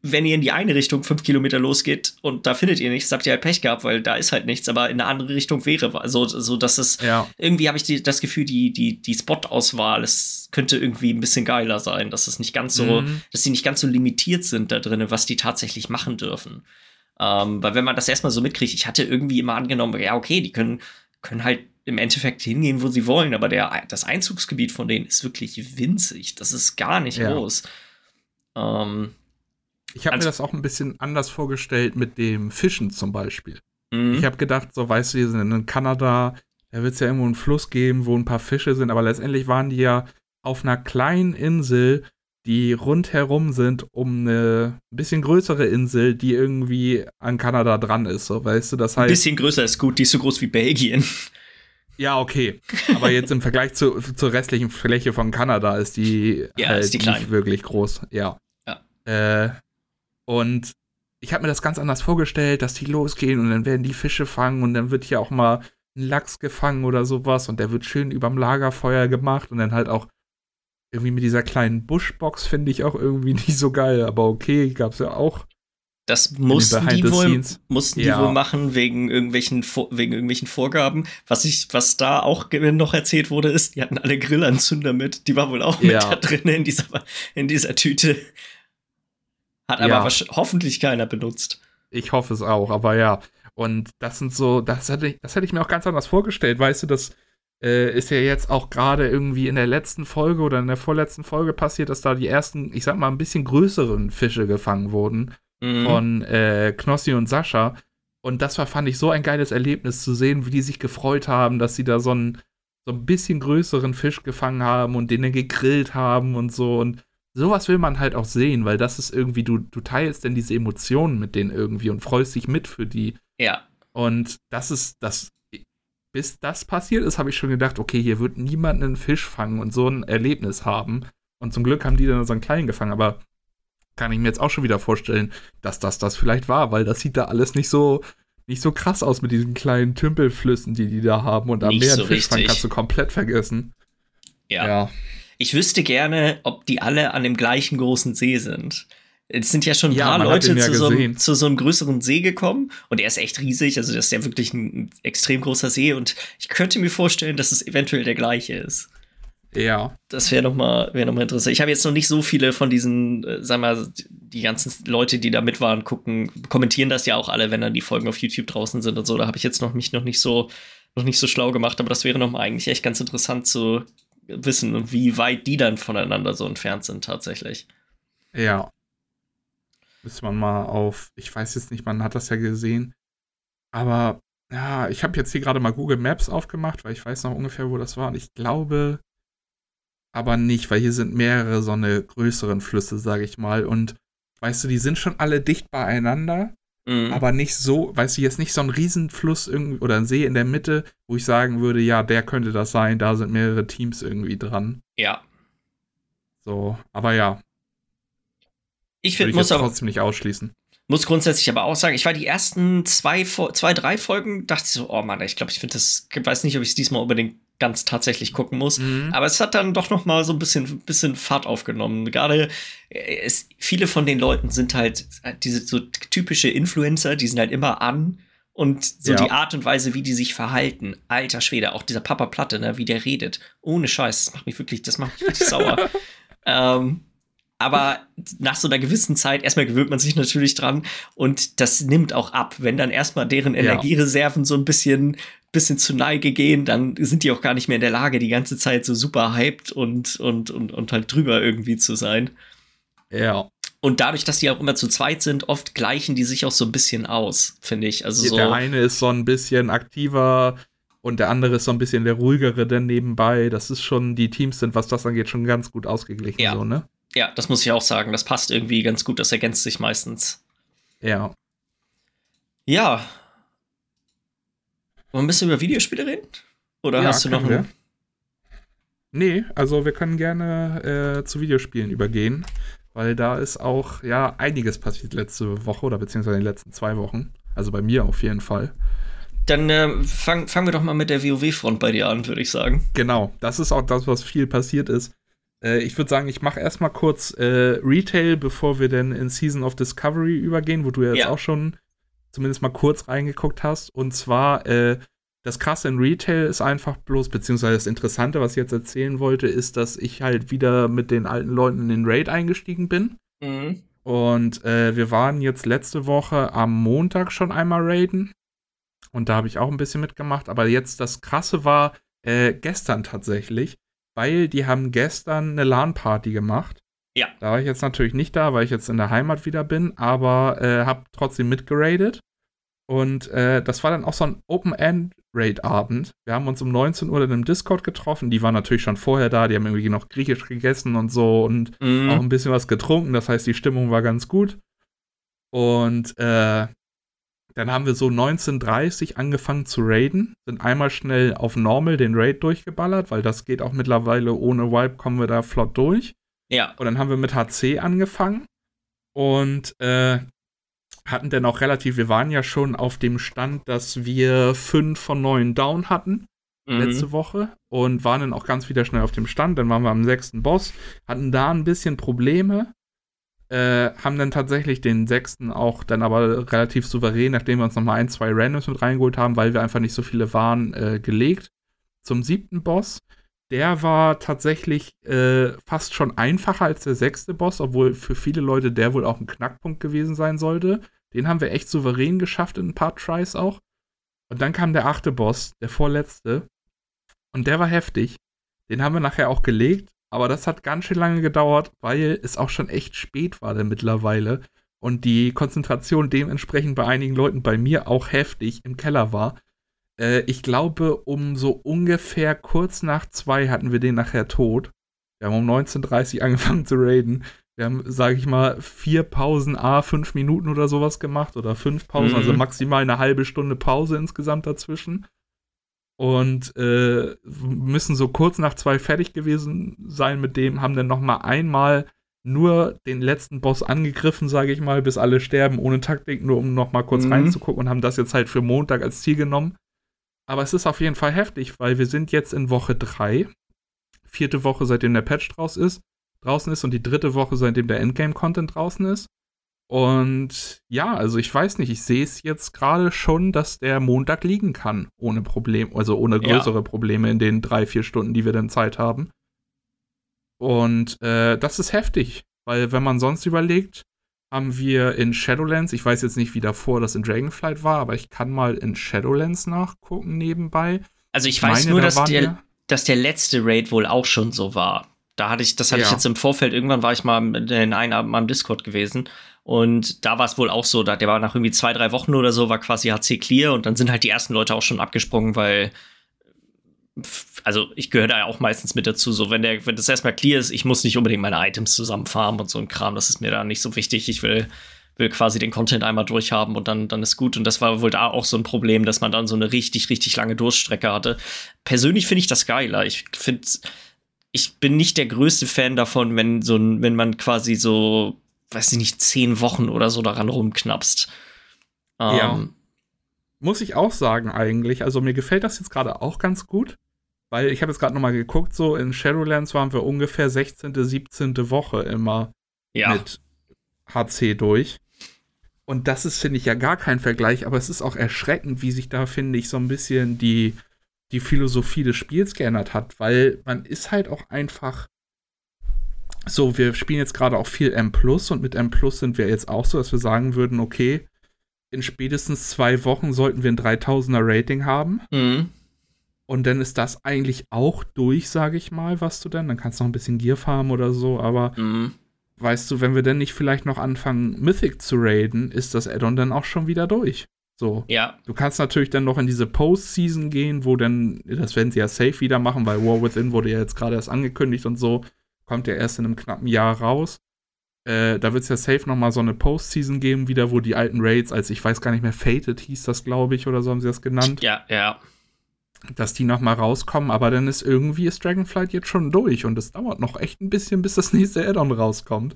Wenn ihr in die eine Richtung fünf Kilometer losgeht und da findet ihr nichts, habt ihr halt Pech gehabt, weil da ist halt nichts, aber in eine andere Richtung wäre. Also, so dass es ja. irgendwie habe ich die, das Gefühl, die, die, die Spot-Auswahl, es könnte irgendwie ein bisschen geiler sein, dass es nicht ganz so, Mhm. dass sie nicht ganz so limitiert sind da drin, was die tatsächlich machen dürfen. Ähm, weil wenn man das erstmal so mitkriegt, ich hatte irgendwie immer angenommen, ja, okay, die können, können halt im Endeffekt hingehen, wo sie wollen, aber der, das Einzugsgebiet von denen ist wirklich winzig. Das ist gar nicht Ja. groß. Ähm, Ich habe mir Also- das auch ein bisschen anders vorgestellt mit dem Fischen zum Beispiel. mh. Ich habe gedacht, so weißt du, wir sind in Kanada, da wird es ja irgendwo einen Fluss geben, wo ein paar Fische sind, aber letztendlich waren die ja auf einer kleinen Insel die rundherum sind um eine bisschen größere Insel, die irgendwie an Kanada dran ist. So, weißt du, das heißt. Ein bisschen größer ist gut, die ist so groß wie Belgien. Ja, okay. Aber jetzt im Vergleich zu, zur restlichen Fläche von Kanada ist die, ja, halt ist die nicht wirklich groß. Ja. ja. Äh, und ich habe mir das ganz anders vorgestellt, dass die losgehen und dann werden die Fische fangen und dann wird hier auch mal ein Lachs gefangen oder sowas und der wird schön überm Lagerfeuer gemacht und dann halt auch irgendwie mit dieser kleinen Buschbox finde ich auch irgendwie nicht so geil, aber okay, gab's ja auch. Das mussten die wohl, mussten ja. die wohl machen wegen irgendwelchen, wegen irgendwelchen Vorgaben. Was ich, was da auch noch erzählt wurde, ist, die hatten alle Grillanzünder mit. Die war wohl auch ja. mit da drin in dieser, in dieser Tüte. Hat aber ja. hoffentlich keiner benutzt. Ich hoffe es auch, aber ja. Und das sind so, das hätte ich, das hätte ich mir auch ganz anders vorgestellt, weißt du, das äh, ist ja jetzt auch gerade irgendwie in der letzten Folge oder in der vorletzten Folge passiert, dass da die ersten, ich sag mal, ein bisschen größeren Fische gefangen wurden mhm. von äh, Knossi und Sascha. Und das war, fand ich, so ein geiles Erlebnis zu sehen, wie die sich gefreut haben, dass sie da so einen, so ein bisschen größeren Fisch gefangen haben und den dann gegrillt haben und so. Und sowas will man halt auch sehen, weil das ist irgendwie, du, du teilst denn diese Emotionen mit denen irgendwie und freust dich mit für die. Ja. Und das ist, das, bis das passiert ist, habe ich schon gedacht, okay, hier wird niemand einen Fisch fangen und so ein Erlebnis haben. Und zum Glück haben die dann so einen kleinen gefangen, aber kann ich mir jetzt auch schon wieder vorstellen, dass das das vielleicht war, weil das sieht da alles nicht so nicht so krass aus mit diesen kleinen Tümpelflüssen, die die da haben und am Meer so Fisch fangen kannst du komplett vergessen. Ja. ja. Ich wüsste gerne, ob die alle an dem gleichen großen See sind. Es sind ja schon ein ja, paar Leute ja zu, so einem, zu, so einem, größeren See gekommen und er ist echt riesig, also das ist ja wirklich ein extrem großer See und ich könnte mir vorstellen, dass es eventuell der gleiche ist. Ja. Das wäre nochmal wär noch interessant. Ich habe jetzt noch nicht so viele von diesen, äh, sag mal, die ganzen Leute, die da mit waren, gucken, kommentieren das ja auch alle, wenn dann die Folgen auf YouTube draußen sind und so. Da habe ich jetzt noch mich noch nicht so noch nicht so schlau gemacht, aber das wäre nochmal eigentlich echt ganz interessant zu wissen und wie weit die dann voneinander so entfernt sind tatsächlich. Ja. Müsste man mal auf, ich weiß jetzt nicht, man hat das ja gesehen, aber ja, ich habe jetzt hier gerade mal Google Maps aufgemacht, weil ich weiß noch ungefähr, wo das war und ich glaube, aber nicht, weil hier sind mehrere so eine größeren Flüsse, sage ich mal. Und weißt du, die sind schon alle dicht beieinander, mhm. aber nicht so, weißt du, jetzt nicht so ein Riesenfluss irgendwie oder ein See in der Mitte, wo ich sagen würde, ja, der könnte das sein, da sind mehrere Teams irgendwie dran. Ja. So, aber ja. Ich finde, muss aber trotzdem nicht ausschließen. Muss grundsätzlich aber auch sagen, ich war die ersten zwei, zwei drei Folgen, dachte so, oh Mann, ich glaube, ich finde das, ich weiß nicht, ob ich es diesmal unbedingt ganz tatsächlich gucken muss. Mhm. Aber es hat dann doch noch mal so ein bisschen, bisschen Fahrt aufgenommen. Gerade äh, es, viele von den Leuten sind halt äh, diese so typische Influencer, die sind halt immer an und so ja. die Art und Weise, wie die sich verhalten. Alter Schwede, auch dieser Papa Platte, ne, wie der redet. Ohne Scheiß, das macht mich wirklich, das macht mich wirklich sauer. Ähm, aber nach so einer gewissen Zeit, erstmal gewöhnt man sich natürlich dran und das nimmt auch ab. Wenn dann erstmal deren Energiereserven so ein bisschen bisschen zu Neige gehen, dann sind die auch gar nicht mehr in der Lage, die ganze Zeit so super hyped und, und, und, und halt drüber irgendwie zu sein. Ja. Und dadurch, dass die auch immer zu zweit sind, oft gleichen die sich auch so ein bisschen aus, finde ich. Also so der eine ist so ein bisschen aktiver und der andere ist so ein bisschen der ruhigere denn nebenbei. Das ist schon, die Teams sind, was das angeht, schon ganz gut ausgeglichen. Ja. So, ne? Ja, das muss ich auch sagen. Das passt irgendwie ganz gut, das ergänzt sich meistens. Ja. Ja, wollen wir ein bisschen über Videospiele reden? Oder ja, hast du noch einen? Nee, also wir können gerne äh, zu Videospielen übergehen, weil da ist auch ja einiges passiert letzte Woche oder beziehungsweise in den letzten zwei Wochen. Also bei mir auf jeden Fall. Dann äh, fangen fang wir doch mal mit der WoW-Front bei dir an, würde ich sagen. Genau, das ist auch das, was viel passiert ist. Äh, ich würde sagen, ich mache erstmal kurz äh, Retail, bevor wir dann in Season of Discovery übergehen, wo du ja jetzt ja. auch schon zumindest mal kurz reingeguckt hast. Und zwar, äh, das Krasse in Retail ist einfach bloß, beziehungsweise das Interessante, was ich jetzt erzählen wollte, ist, dass ich halt wieder mit den alten Leuten in den Raid eingestiegen bin. Mhm. Und äh, wir waren jetzt letzte Woche am Montag schon einmal raiden. Und da habe ich auch ein bisschen mitgemacht. Aber jetzt das Krasse war äh, gestern tatsächlich, weil die haben gestern eine LAN-Party gemacht. Ja. Da war ich jetzt natürlich nicht da, weil ich jetzt in der Heimat wieder bin, aber äh, habe trotzdem mitgeradet. Und äh, das war dann auch so ein Open-End-Raid-Abend. Wir haben uns um 19 Uhr dann im Discord getroffen. Die waren natürlich schon vorher da. Die haben irgendwie noch Griechisch gegessen und so und mhm. auch ein bisschen was getrunken. Das heißt, die Stimmung war ganz gut. Und äh, dann haben wir so 19.30 angefangen zu raiden, sind einmal schnell auf Normal den Raid durchgeballert, weil das geht auch mittlerweile ohne Wipe, kommen wir da flott durch. Ja. Und dann haben wir mit HC angefangen und äh, hatten dann auch relativ, wir waren ja schon auf dem Stand, dass wir fünf von neun down hatten mhm. letzte Woche und waren dann auch ganz wieder schnell auf dem Stand. Dann waren wir am sechsten Boss, hatten da ein bisschen Probleme, äh, haben dann tatsächlich den sechsten auch dann aber relativ souverän, nachdem wir uns nochmal ein, zwei Randoms mit reingeholt haben, weil wir einfach nicht so viele waren, äh, gelegt. Zum siebten Boss. Der war tatsächlich äh, fast schon einfacher als der sechste Boss, obwohl für viele Leute der wohl auch ein Knackpunkt gewesen sein sollte. Den haben wir echt souverän geschafft in ein paar Tries auch. Und dann kam der achte Boss, der vorletzte. Und der war heftig. Den haben wir nachher auch gelegt. Aber das hat ganz schön lange gedauert, weil es auch schon echt spät war dann mittlerweile und die Konzentration dementsprechend bei einigen Leuten, bei mir auch heftig im Keller war. Äh, ich glaube, um so ungefähr kurz nach zwei hatten wir den nachher tot. Wir haben um 19.30 Uhr angefangen zu raiden. Wir haben, sage ich mal, vier Pausen, a fünf Minuten oder sowas gemacht oder fünf Pausen, also mhm. also maximal eine halbe Stunde Pause insgesamt dazwischen und äh, müssen so kurz nach zwei fertig gewesen sein mit dem, haben dann noch mal einmal nur den letzten Boss angegriffen, sage ich mal, bis alle sterben, ohne Taktik, nur um noch mal kurz mhm. reinzugucken und haben das jetzt halt für Montag als Ziel genommen. Aber es ist auf jeden Fall heftig, weil wir sind jetzt in Woche 3, vierte Woche, seitdem der Patch draus ist, draußen ist und die dritte Woche, seitdem der Endgame-Content draußen ist. Und ja, also ich weiß nicht, ich sehe es jetzt gerade schon, dass der Montag liegen kann, ohne Problem, also ohne größere ja. Probleme in den drei, vier Stunden, die wir dann Zeit haben. Und äh, das ist heftig, weil wenn man sonst überlegt, haben wir in Shadowlands, ich weiß jetzt nicht, wie davor das in Dragonflight war, aber ich kann mal in Shadowlands nachgucken nebenbei. Also ich weiß Meine, nur, da dass, der, dass der letzte Raid wohl auch schon so war. Da hatte ich, das hatte ja. ich jetzt im Vorfeld, irgendwann war ich mal in einem Abend mal im Discord gewesen und da war es wohl auch so, da, der war nach irgendwie zwei, drei Wochen oder so, war quasi HC clear und dann sind halt die ersten Leute auch schon abgesprungen, weil also ich gehöre da ja auch meistens mit dazu, so wenn der, wenn das erstmal clear ist, ich muss nicht unbedingt meine Items zusammenfarmen und so ein Kram, das ist mir da nicht so wichtig. Ich will, will quasi den Content einmal durchhaben und dann, dann ist gut. Und das war wohl da auch so ein Problem, dass man dann so eine richtig, richtig lange Durststrecke hatte. Persönlich finde ich das geiler. Ich finde, ich bin nicht der größte Fan davon, wenn so ein, wenn man quasi so weiß ich nicht, zehn Wochen oder so daran rumknapst. Ähm, ja. Muss ich auch sagen, eigentlich. Also mir gefällt das jetzt gerade auch ganz gut, weil ich habe jetzt gerade nochmal geguckt, so in Shadowlands waren wir ungefähr 16., 17. Woche immer ja. mit HC durch. Und das ist, finde ich, ja gar kein Vergleich, aber es ist auch erschreckend, wie sich da, finde ich, so ein bisschen die, die Philosophie des Spiels geändert hat, weil man ist halt auch einfach so, wir spielen jetzt gerade auch viel M Plus und mit M Plus sind wir jetzt auch so, dass wir sagen würden, okay, in spätestens zwei Wochen sollten wir ein 3000er Rating haben. Mhm. Und dann ist das eigentlich auch durch, sage ich mal, was du dann. Dann kannst du noch ein bisschen Gear farmen oder so, aber mhm. weißt du, wenn wir dann nicht vielleicht noch anfangen, Mythic zu raiden, ist das Addon dann auch schon wieder durch. So. Ja. Du kannst natürlich dann noch in diese Post-Season gehen, wo dann, das werden sie ja safe wieder machen, weil War Within wurde ja jetzt gerade erst angekündigt und so kommt ja erst in einem knappen Jahr raus. Äh, da wird es ja safe nochmal so eine Postseason geben, wieder, wo die alten Raids, als ich weiß gar nicht mehr, Fated hieß das, glaube ich, oder so haben sie das genannt. Ja, ja. Dass die nochmal rauskommen, aber dann ist irgendwie ist Dragonflight jetzt schon durch und es dauert noch echt ein bisschen, bis das nächste Addon rauskommt.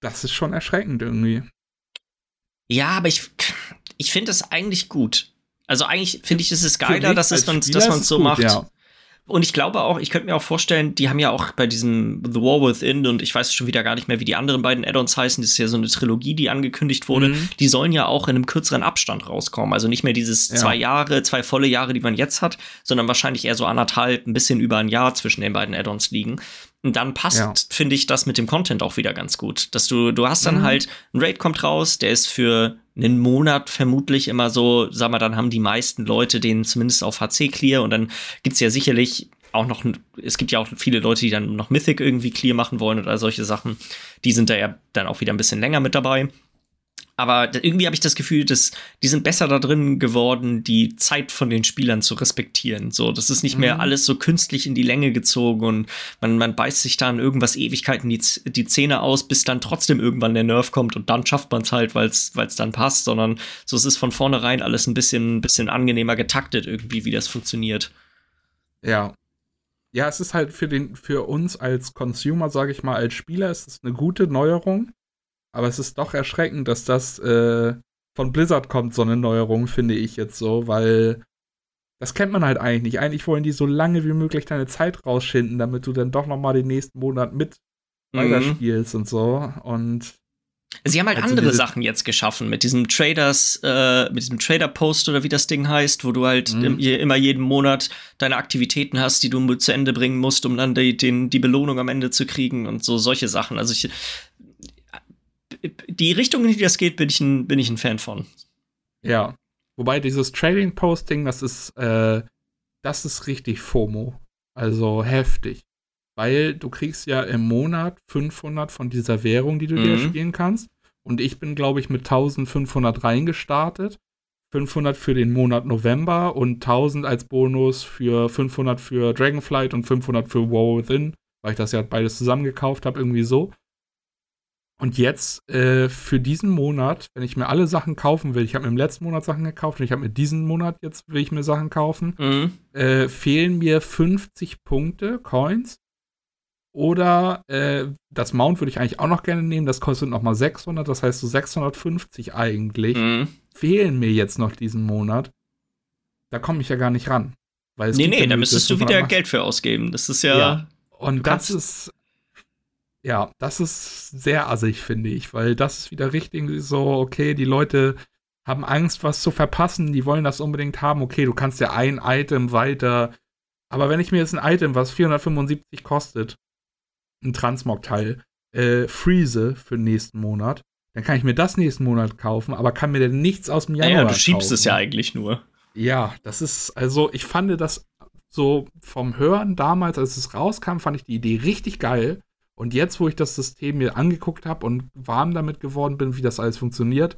Das ist schon erschreckend irgendwie. Ja, aber ich, ich finde das eigentlich gut. Also eigentlich finde ich, ist es geiler, dass, es man, dass man es so gut, macht. Ja. Und ich glaube auch, ich könnte mir auch vorstellen, die haben ja auch bei diesem The War Within und ich weiß schon wieder gar nicht mehr, wie die anderen beiden Add-ons heißen. Das ist ja so eine Trilogie, die angekündigt wurde. Mhm. Die sollen ja auch in einem kürzeren Abstand rauskommen. Also nicht mehr dieses ja. zwei Jahre, zwei volle Jahre, die man jetzt hat, sondern wahrscheinlich eher so anderthalb, ein bisschen über ein Jahr zwischen den beiden Add-ons liegen. Und dann passt, ja. finde ich, das mit dem Content auch wieder ganz gut. Dass du, du hast dann mhm. halt, ein Raid kommt raus, der ist für einen Monat vermutlich immer so, sag mal, dann haben die meisten Leute den zumindest auf HC clear und dann gibt's ja sicherlich auch noch, es gibt ja auch viele Leute, die dann noch Mythic irgendwie clear machen wollen oder solche Sachen. Die sind da ja dann auch wieder ein bisschen länger mit dabei. Aber irgendwie habe ich das Gefühl, dass die sind besser da drin geworden, die Zeit von den Spielern zu respektieren. So, das ist nicht mehr Mhm. alles so künstlich in die Länge gezogen und man, man beißt sich da in irgendwas Ewigkeiten die, die Zähne aus, bis dann trotzdem irgendwann der Nerv kommt und dann schafft man es halt, weil es dann passt, sondern so es ist von vornherein alles ein bisschen, bisschen angenehmer getaktet irgendwie, wie das funktioniert. Ja. Ja, es ist halt für den, für uns als Consumer, sage ich mal, als Spieler, ist es eine gute Neuerung. Aber es ist doch erschreckend, dass das äh, von Blizzard kommt, so eine Neuerung, finde ich jetzt so, weil das kennt man halt eigentlich nicht. Eigentlich wollen die so lange wie möglich deine Zeit rausschinden, damit du dann doch noch mal den nächsten Monat mit Mhm. weiterspielst und so. Und Sie haben halt Also andere Sachen jetzt geschaffen mit diesem Traders, äh, mit diesem Trader Post oder wie das Ding heißt, wo du halt Mhm. im, immer jeden Monat deine Aktivitäten hast, die du zu Ende bringen musst, um dann die, den, die Belohnung am Ende zu kriegen und so solche Sachen. Also ich, die Richtung, in die das geht, bin ich ein, bin ich ein Fan von. Ja. Wobei dieses Trading Posting, das ist, äh, das ist richtig FOMO. Also heftig. Weil du kriegst ja im Monat 500 von dieser Währung, die du dir Mhm. spielen kannst. Und ich bin, glaube ich, mit 1500 reingestartet. 500 für den Monat November und 1000 als Bonus für 500 für Dragonflight und 500 für War Within, weil ich das ja beides zusammen gekauft habe, irgendwie so. Und jetzt äh, für diesen Monat, wenn ich mir alle Sachen kaufen will, ich habe mir im letzten Monat Sachen gekauft und ich habe mir diesen Monat jetzt will ich mir Sachen kaufen, Mhm. äh, fehlen mir 50 Punkte, Coins. Oder äh, das Mount würde ich eigentlich auch noch gerne nehmen, das kostet nochmal 600, das heißt so 650 eigentlich. Mhm. Fehlen mir jetzt noch diesen Monat. Da komme ich ja gar nicht ran. Weil es Nee, nee, da müsstest du wieder 500 Geld für ausgeben. Das ist ja. Ja. Und das ist, ja, das ist sehr assig, finde ich, weil das ist wieder richtig so, okay, die Leute haben Angst, was zu verpassen, die wollen das unbedingt haben. Okay, du kannst ja ein Item weiter, aber wenn ich mir jetzt ein Item, was 475 kostet, ein Transmog-Teil, äh, freeze für den nächsten Monat, dann kann ich mir das nächsten Monat kaufen, aber kann mir dann nichts aus dem Januar Naja, du schiebst kaufen. es ja eigentlich nur. Ja, das ist, also ich fand das so vom Hören damals, als es rauskam, fand ich die Idee richtig geil. Und jetzt, wo ich das System mir angeguckt habe und warm damit geworden bin, wie das alles funktioniert,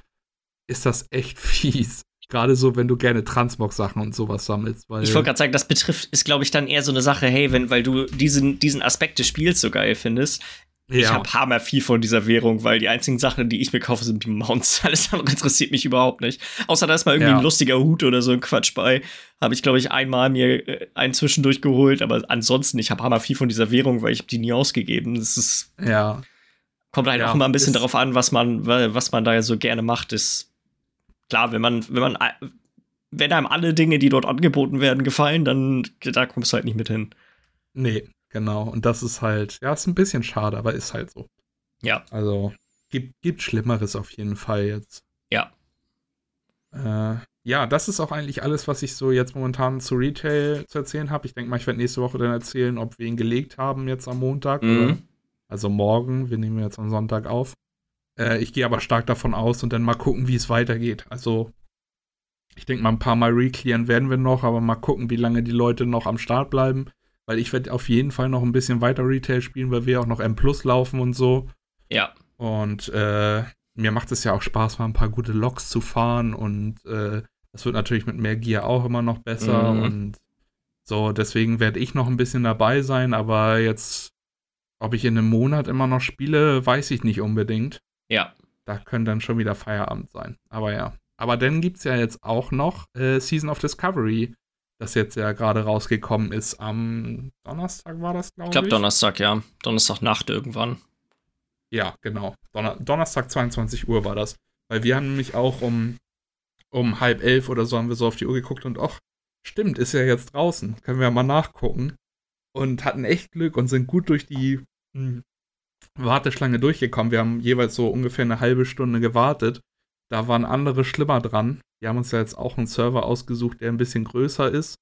ist das echt fies. Gerade so, wenn du gerne Transmog-Sachen und sowas sammelst. Ich wollte gerade sagen, das betrifft, ist, glaube ich, dann eher so eine Sache, hey, wenn, weil du diesen, diesen Aspekt des Spiels so geil findest. Ich ja, habe hammer viel von dieser Währung, weil die einzigen Sachen, die ich mir kaufe, sind die Mounts. Alles andere interessiert mich überhaupt nicht. Außer da ist mal irgendwie Ja. ein lustiger Hut oder so ein Quatsch bei. Habe ich, glaube ich, einmal mir äh, einen zwischendurch geholt, aber ansonsten, ich habe hammer viel von dieser Währung, weil ich hab die nie ausgegeben. Das ist, ja, kommt halt Ja, auch immer ein bisschen darauf an, was man, was man da so gerne macht. Ist klar, wenn man, wenn man, wenn einem alle Dinge, die dort angeboten werden, gefallen, dann da kommst du halt nicht mit hin. nee, genau. Und das ist halt, ja, ist ein bisschen schade, aber ist halt so. Ja. Also, gibt, gibt Schlimmeres auf jeden Fall jetzt. Ja. Äh, ja, das ist auch eigentlich alles, was ich so jetzt momentan zu Retail zu erzählen habe. Ich denke mal, ich werde nächste Woche dann erzählen, ob wir ihn gelegt haben jetzt am Montag. Mhm. Also morgen. Wir nehmen jetzt am Sonntag auf. Äh, ich gehe aber stark davon aus und dann mal gucken, wie es weitergeht. Also, ich denke mal, ein paar Mal reclearen werden wir noch, aber mal gucken, wie lange die Leute noch am Start bleiben. Weil ich werde auf jeden Fall noch ein bisschen weiter Retail spielen, weil wir auch noch M Plus laufen und so. Ja. Und äh, mir macht es ja auch Spaß, mal ein paar gute Loks zu fahren und äh, das wird natürlich mit mehr Gear auch immer noch besser Mhm. und so, deswegen werde ich noch ein bisschen dabei sein, aber jetzt, ob ich in einem Monat immer noch spiele, weiß ich nicht unbedingt. Ja. Da könnte dann schon wieder Feierabend sein. Aber ja. Aber dann gibt es ja jetzt auch noch äh, Season of Discovery, das jetzt ja gerade rausgekommen ist. Am Donnerstag war das, glaube Ich ich. glaube Donnerstag, ja. Donnerstagnacht irgendwann. Ja, genau. Donner Donnerstag 22 Uhr war das. Weil wir haben nämlich auch um, um halb elf oder so haben wir so auf die Uhr geguckt und ach, stimmt, ist ja jetzt draußen. Können wir ja mal nachgucken. Und hatten echt Glück und sind gut durch die hm, Warteschlange durchgekommen. Wir haben jeweils so ungefähr eine halbe Stunde gewartet. Da waren andere schlimmer dran. Die haben uns ja jetzt auch einen Server ausgesucht, der ein bisschen größer ist,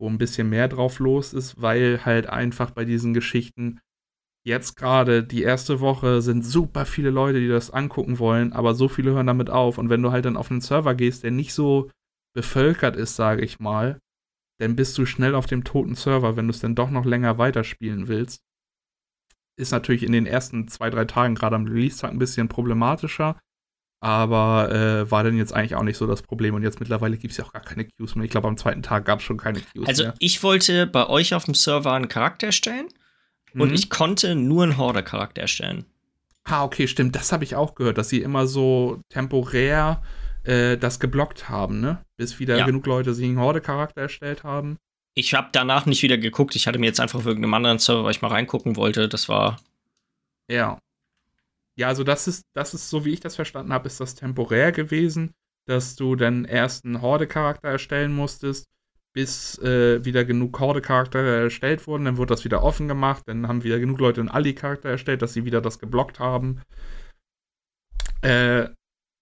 wo ein bisschen mehr drauf los ist, weil halt einfach bei diesen Geschichten jetzt gerade die erste Woche sind super viele Leute, die das angucken wollen, aber so viele hören damit auf. Und wenn du halt dann auf einen Server gehst, der nicht so bevölkert ist, sage ich mal, dann bist du schnell auf dem toten Server, wenn du es dann doch noch länger weiterspielen willst. Ist natürlich in den ersten zwei, drei Tagen, gerade am Release-Tag, ein bisschen problematischer. Aber äh, war dann jetzt eigentlich auch nicht so das Problem. Und jetzt mittlerweile gibt es ja auch gar keine Queues mehr. Ich glaube, am zweiten Tag gab es schon keine Queues also, mehr. Also ich wollte bei euch auf dem Server einen Charakter erstellen mhm. und ich konnte nur einen Horde-Charakter erstellen. Ah, okay, stimmt. Das habe ich auch gehört, dass sie immer so temporär äh, das geblockt haben, ne? Bis wieder ja. genug Leute sich einen Horde-Charakter erstellt haben. Ich habe danach nicht wieder geguckt. Ich hatte mir jetzt einfach auf irgendeinem anderen Server, weil ich mal reingucken wollte. Das war. Ja. Ja, also das ist, das ist, so wie ich das verstanden habe, ist das temporär gewesen, dass du dann erst einen Horde-Charakter erstellen musstest, bis äh, wieder genug Horde-Charakter erstellt wurden. Dann wurde das wieder offen gemacht. Dann haben wieder genug Leute einen Ali-Charakter erstellt, dass sie wieder das geblockt haben. Äh,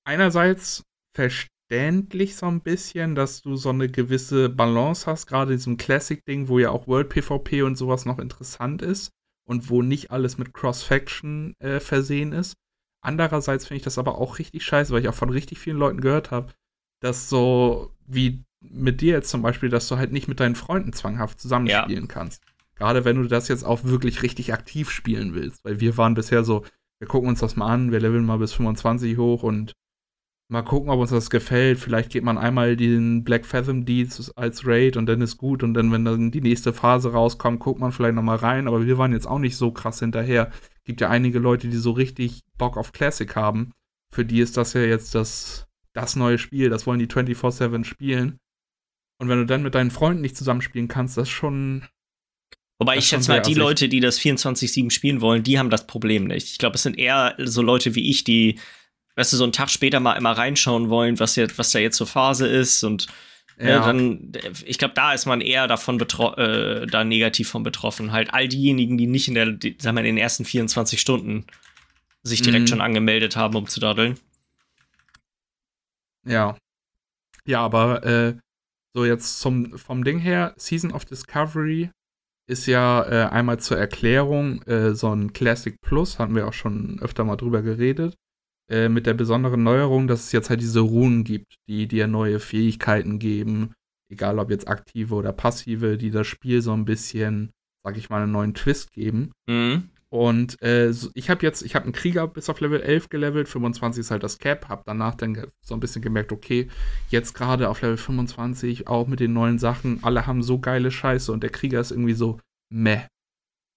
einerseits verständlich so ein bisschen, dass du so eine gewisse Balance hast, gerade in diesem Classic-Ding, wo ja auch World PvP und sowas noch interessant ist und wo nicht alles mit Cross-Faction äh, versehen ist. Andererseits finde ich das aber auch richtig scheiße, weil ich auch von richtig vielen Leuten gehört habe, dass so wie mit dir jetzt zum Beispiel, dass du halt nicht mit deinen Freunden zwanghaft zusammenspielen ja. kannst. Gerade wenn du das jetzt auch wirklich richtig aktiv spielen willst. Weil wir waren bisher so, wir gucken uns das mal an, wir leveln mal bis 25 hoch und mal gucken, ob uns das gefällt. Vielleicht geht man einmal den Black Fathom Deeds als Raid und dann ist gut. Und dann, wenn dann die nächste Phase rauskommt, guckt man vielleicht nochmal rein. Aber wir waren jetzt auch nicht so krass hinterher. Gibt ja einige Leute, die so richtig Bock auf Classic haben. Für die ist das ja jetzt das, das neue Spiel. Das wollen die 24-7 spielen. Und wenn du dann mit deinen Freunden nicht zusammenspielen kannst, das ist schon. Wobei ich schätze mal, die Leute, die das 24-7 spielen wollen, die haben das Problem nicht. Ich glaube, es sind eher so Leute wie ich, die weißt du, so einen Tag später mal immer reinschauen wollen, was, jetzt, was da jetzt so Phase ist und äh, ja. dann, ich glaube, da ist man eher davon äh, da negativ von betroffen. Halt all diejenigen, die nicht in der, die, sagen wir, in den ersten 24 Stunden sich direkt mhm. schon angemeldet haben, um zu daddeln. Ja. Ja, aber äh, so jetzt zum, vom Ding her, Season of Discovery ist ja äh, einmal zur Erklärung äh, so ein Classic Plus, hatten wir auch schon öfter mal drüber geredet. Äh, mit der besonderen Neuerung, dass es jetzt halt diese Runen gibt, die dir neue Fähigkeiten geben, egal ob jetzt aktive oder passive, die das Spiel so ein bisschen, sag ich mal, einen neuen Twist geben. Mhm. Und äh, ich habe jetzt, ich habe einen Krieger bis auf Level 11 gelevelt, 25 ist halt das Cap, habe danach dann so ein bisschen gemerkt, okay, jetzt gerade auf Level 25, auch mit den neuen Sachen, alle haben so geile Scheiße und der Krieger ist irgendwie so meh.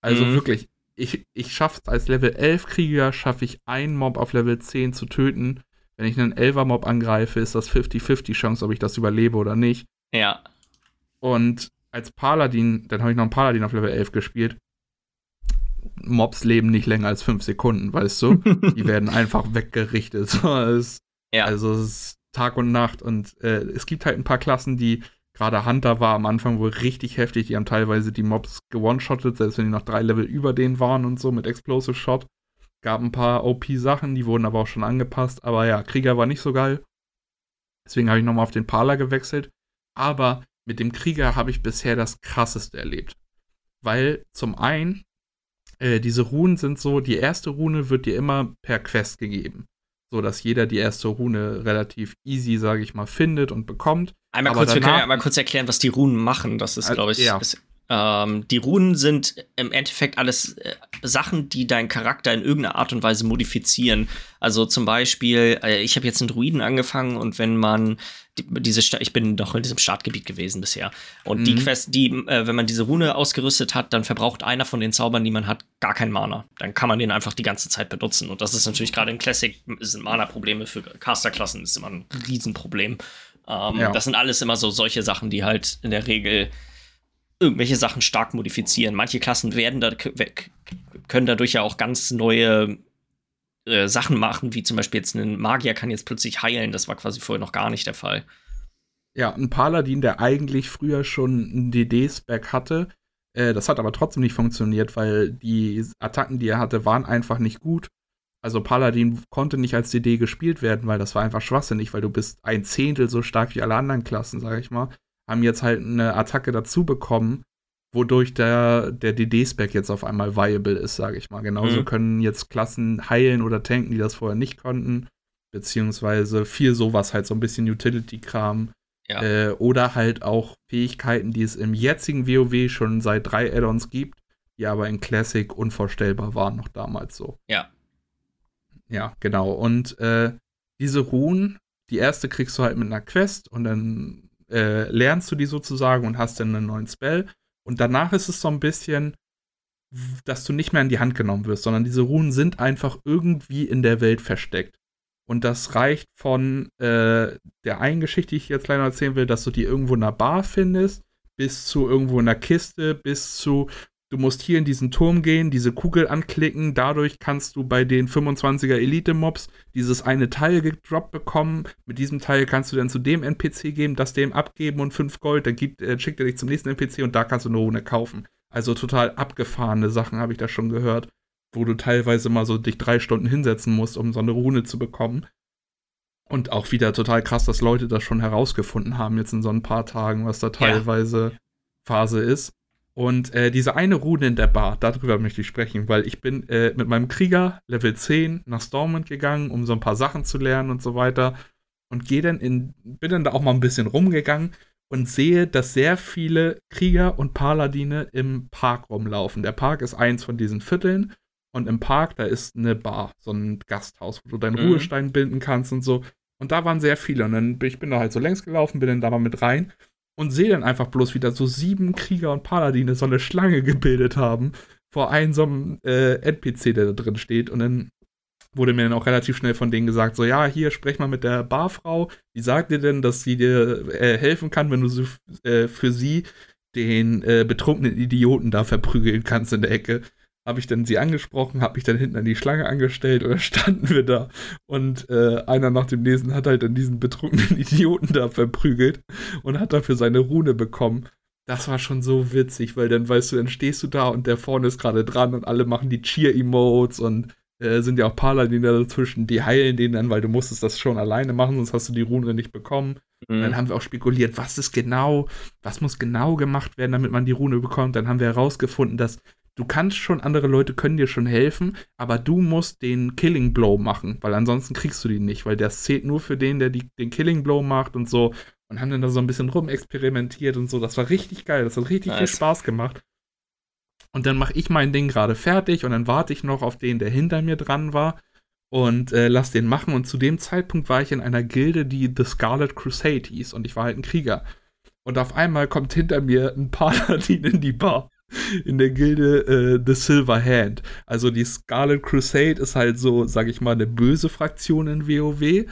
Also mhm. wirklich, ich, ich schaffe es als Level 11 Krieger, schaffe ich einen Mob auf Level 10 zu töten. Wenn ich einen 11er Mob angreife, ist das 50-50 Chance, ob ich das überlebe oder nicht. Ja. Und als Paladin, dann habe ich noch einen Paladin auf Level 11 gespielt. Mobs leben nicht länger als 5 Sekunden, weißt du? Die werden einfach weggerichtet. es, ja. Also es ist Tag und Nacht und äh, es gibt halt ein paar Klassen, die Gerade Hunter war am Anfang wohl richtig heftig. Die haben teilweise die Mobs gewone-shottet, selbst wenn die noch drei Level über denen waren und so mit Explosive Shot. Gab ein paar OP-Sachen, die wurden aber auch schon angepasst. Aber ja, Krieger war nicht so geil. Deswegen habe ich nochmal auf den Parler gewechselt. Aber mit dem Krieger habe ich bisher das krasseste erlebt. Weil zum einen, äh, diese Runen sind so, die erste Rune wird dir immer per Quest gegeben. So dass jeder die erste Rune relativ easy, sage ich mal, findet und bekommt. Einmal kurz, danach, wir können ja mal kurz erklären, was die Runen machen. Das ist, glaube ich, ja. ist, ähm, die Runen sind im Endeffekt alles äh, Sachen, die deinen Charakter in irgendeiner Art und Weise modifizieren. Also zum Beispiel, äh, ich habe jetzt einen Druiden angefangen und wenn man die, diese Sta ich bin doch in diesem Startgebiet gewesen bisher und mhm. die Quest, die, äh, wenn man diese Rune ausgerüstet hat, dann verbraucht einer von den Zaubern, die man hat, gar kein Mana. Dann kann man den einfach die ganze Zeit benutzen und das ist natürlich gerade in Classic sind Mana-Probleme für Casterklassen ist immer ein Riesenproblem. Ähm, ja. Das sind alles immer so solche Sachen, die halt in der Regel irgendwelche Sachen stark modifizieren. Manche Klassen werden da, können dadurch ja auch ganz neue äh, Sachen machen, wie zum Beispiel jetzt ein Magier kann jetzt plötzlich heilen. Das war quasi vorher noch gar nicht der Fall. Ja, ein Paladin, der eigentlich früher schon einen DD-Spec hatte, äh, das hat aber trotzdem nicht funktioniert, weil die Attacken, die er hatte, waren einfach nicht gut. Also Paladin konnte nicht als DD gespielt werden, weil das war einfach schwachsinnig, weil du bist ein Zehntel so stark wie alle anderen Klassen, sag ich mal. Haben jetzt halt eine Attacke dazu bekommen, wodurch der, der DD-Spec jetzt auf einmal viable ist, sag ich mal. Genauso mhm. können jetzt Klassen heilen oder tanken, die das vorher nicht konnten. Beziehungsweise viel sowas halt, so ein bisschen Utility-Kram. Ja. Äh, oder halt auch Fähigkeiten, die es im jetzigen WoW schon seit drei Add-ons gibt, die aber in Classic unvorstellbar waren noch damals so. Ja, ja, genau. Und äh, diese Runen, die erste kriegst du halt mit einer Quest und dann äh, lernst du die sozusagen und hast dann einen neuen Spell. Und danach ist es so ein bisschen, dass du nicht mehr in die Hand genommen wirst, sondern diese Runen sind einfach irgendwie in der Welt versteckt. Und das reicht von äh, der einen Geschichte, die ich jetzt leider erzählen will, dass du die irgendwo in einer Bar findest, bis zu irgendwo in einer Kiste, bis zu, du musst hier in diesen Turm gehen, diese Kugel anklicken, dadurch kannst du bei den 25er Elite-Mobs dieses eine Teil gedroppt bekommen. Mit diesem Teil kannst du dann zu dem NPC geben, das dem abgeben und 5 Gold, dann gibt, äh, schickt er dich zum nächsten NPC und da kannst du eine Rune kaufen. Also total abgefahrene Sachen habe ich da schon gehört wo du teilweise mal so dich drei Stunden hinsetzen musst, um so eine Rune zu bekommen. Und auch wieder total krass, dass Leute das schon herausgefunden haben, jetzt in so ein paar Tagen, was da teilweise ja. Phase ist. Und äh, diese eine Rune in der Bar, darüber möchte ich sprechen, weil ich bin äh, mit meinem Krieger Level 10 nach Stormwind gegangen, um so ein paar Sachen zu lernen und so weiter. Und gehe dann in, bin dann da auch mal ein bisschen rumgegangen und sehe, dass sehr viele Krieger und Paladine im Park rumlaufen. Der Park ist eins von diesen Vierteln und im Park, da ist eine Bar, so ein Gasthaus, wo du deinen mhm. Ruhestein binden kannst und so. Und da waren sehr viele. Und dann bin ich bin da halt so längs gelaufen, bin dann da mal mit rein und sehe dann einfach bloß wieder so sieben Krieger und Paladine so eine Schlange gebildet haben vor einem so einem äh, NPC, der da drin steht. Und dann wurde mir dann auch relativ schnell von denen gesagt, so ja, hier sprech mal mit der Barfrau. Die sagt dir denn, dass sie dir äh, helfen kann, wenn du so, äh, für sie den äh, betrunkenen Idioten da verprügeln kannst in der Ecke habe ich dann sie angesprochen, habe mich dann hinten an die Schlange angestellt oder standen wir da und äh, einer nach dem nächsten hat halt dann diesen betrunkenen Idioten da verprügelt und hat dafür seine Rune bekommen. Das war schon so witzig, weil dann weißt du, dann stehst du da und der vorne ist gerade dran und alle machen die Cheer-Emotes und äh, sind ja auch Paladine dazwischen, die heilen den dann, weil du musstest das schon alleine machen, sonst hast du die Rune nicht bekommen. Mhm. Dann haben wir auch spekuliert, was ist genau, was muss genau gemacht werden, damit man die Rune bekommt. Dann haben wir herausgefunden, dass du kannst schon, andere Leute können dir schon helfen, aber du musst den Killing Blow machen, weil ansonsten kriegst du die nicht, weil das zählt nur für den, der die, den Killing Blow macht und so. Und haben dann da so ein bisschen rumexperimentiert und so. Das war richtig geil, das hat richtig nice. viel Spaß gemacht. Und dann mache ich mein Ding gerade fertig und dann warte ich noch auf den, der hinter mir dran war und äh, lass den machen. Und zu dem Zeitpunkt war ich in einer Gilde, die The Scarlet Crusade hieß und ich war halt ein Krieger. Und auf einmal kommt hinter mir ein Paladin in die Bar in der Gilde äh, The Silver Hand. Also die Scarlet Crusade ist halt so, sag ich mal, eine böse Fraktion in WoW.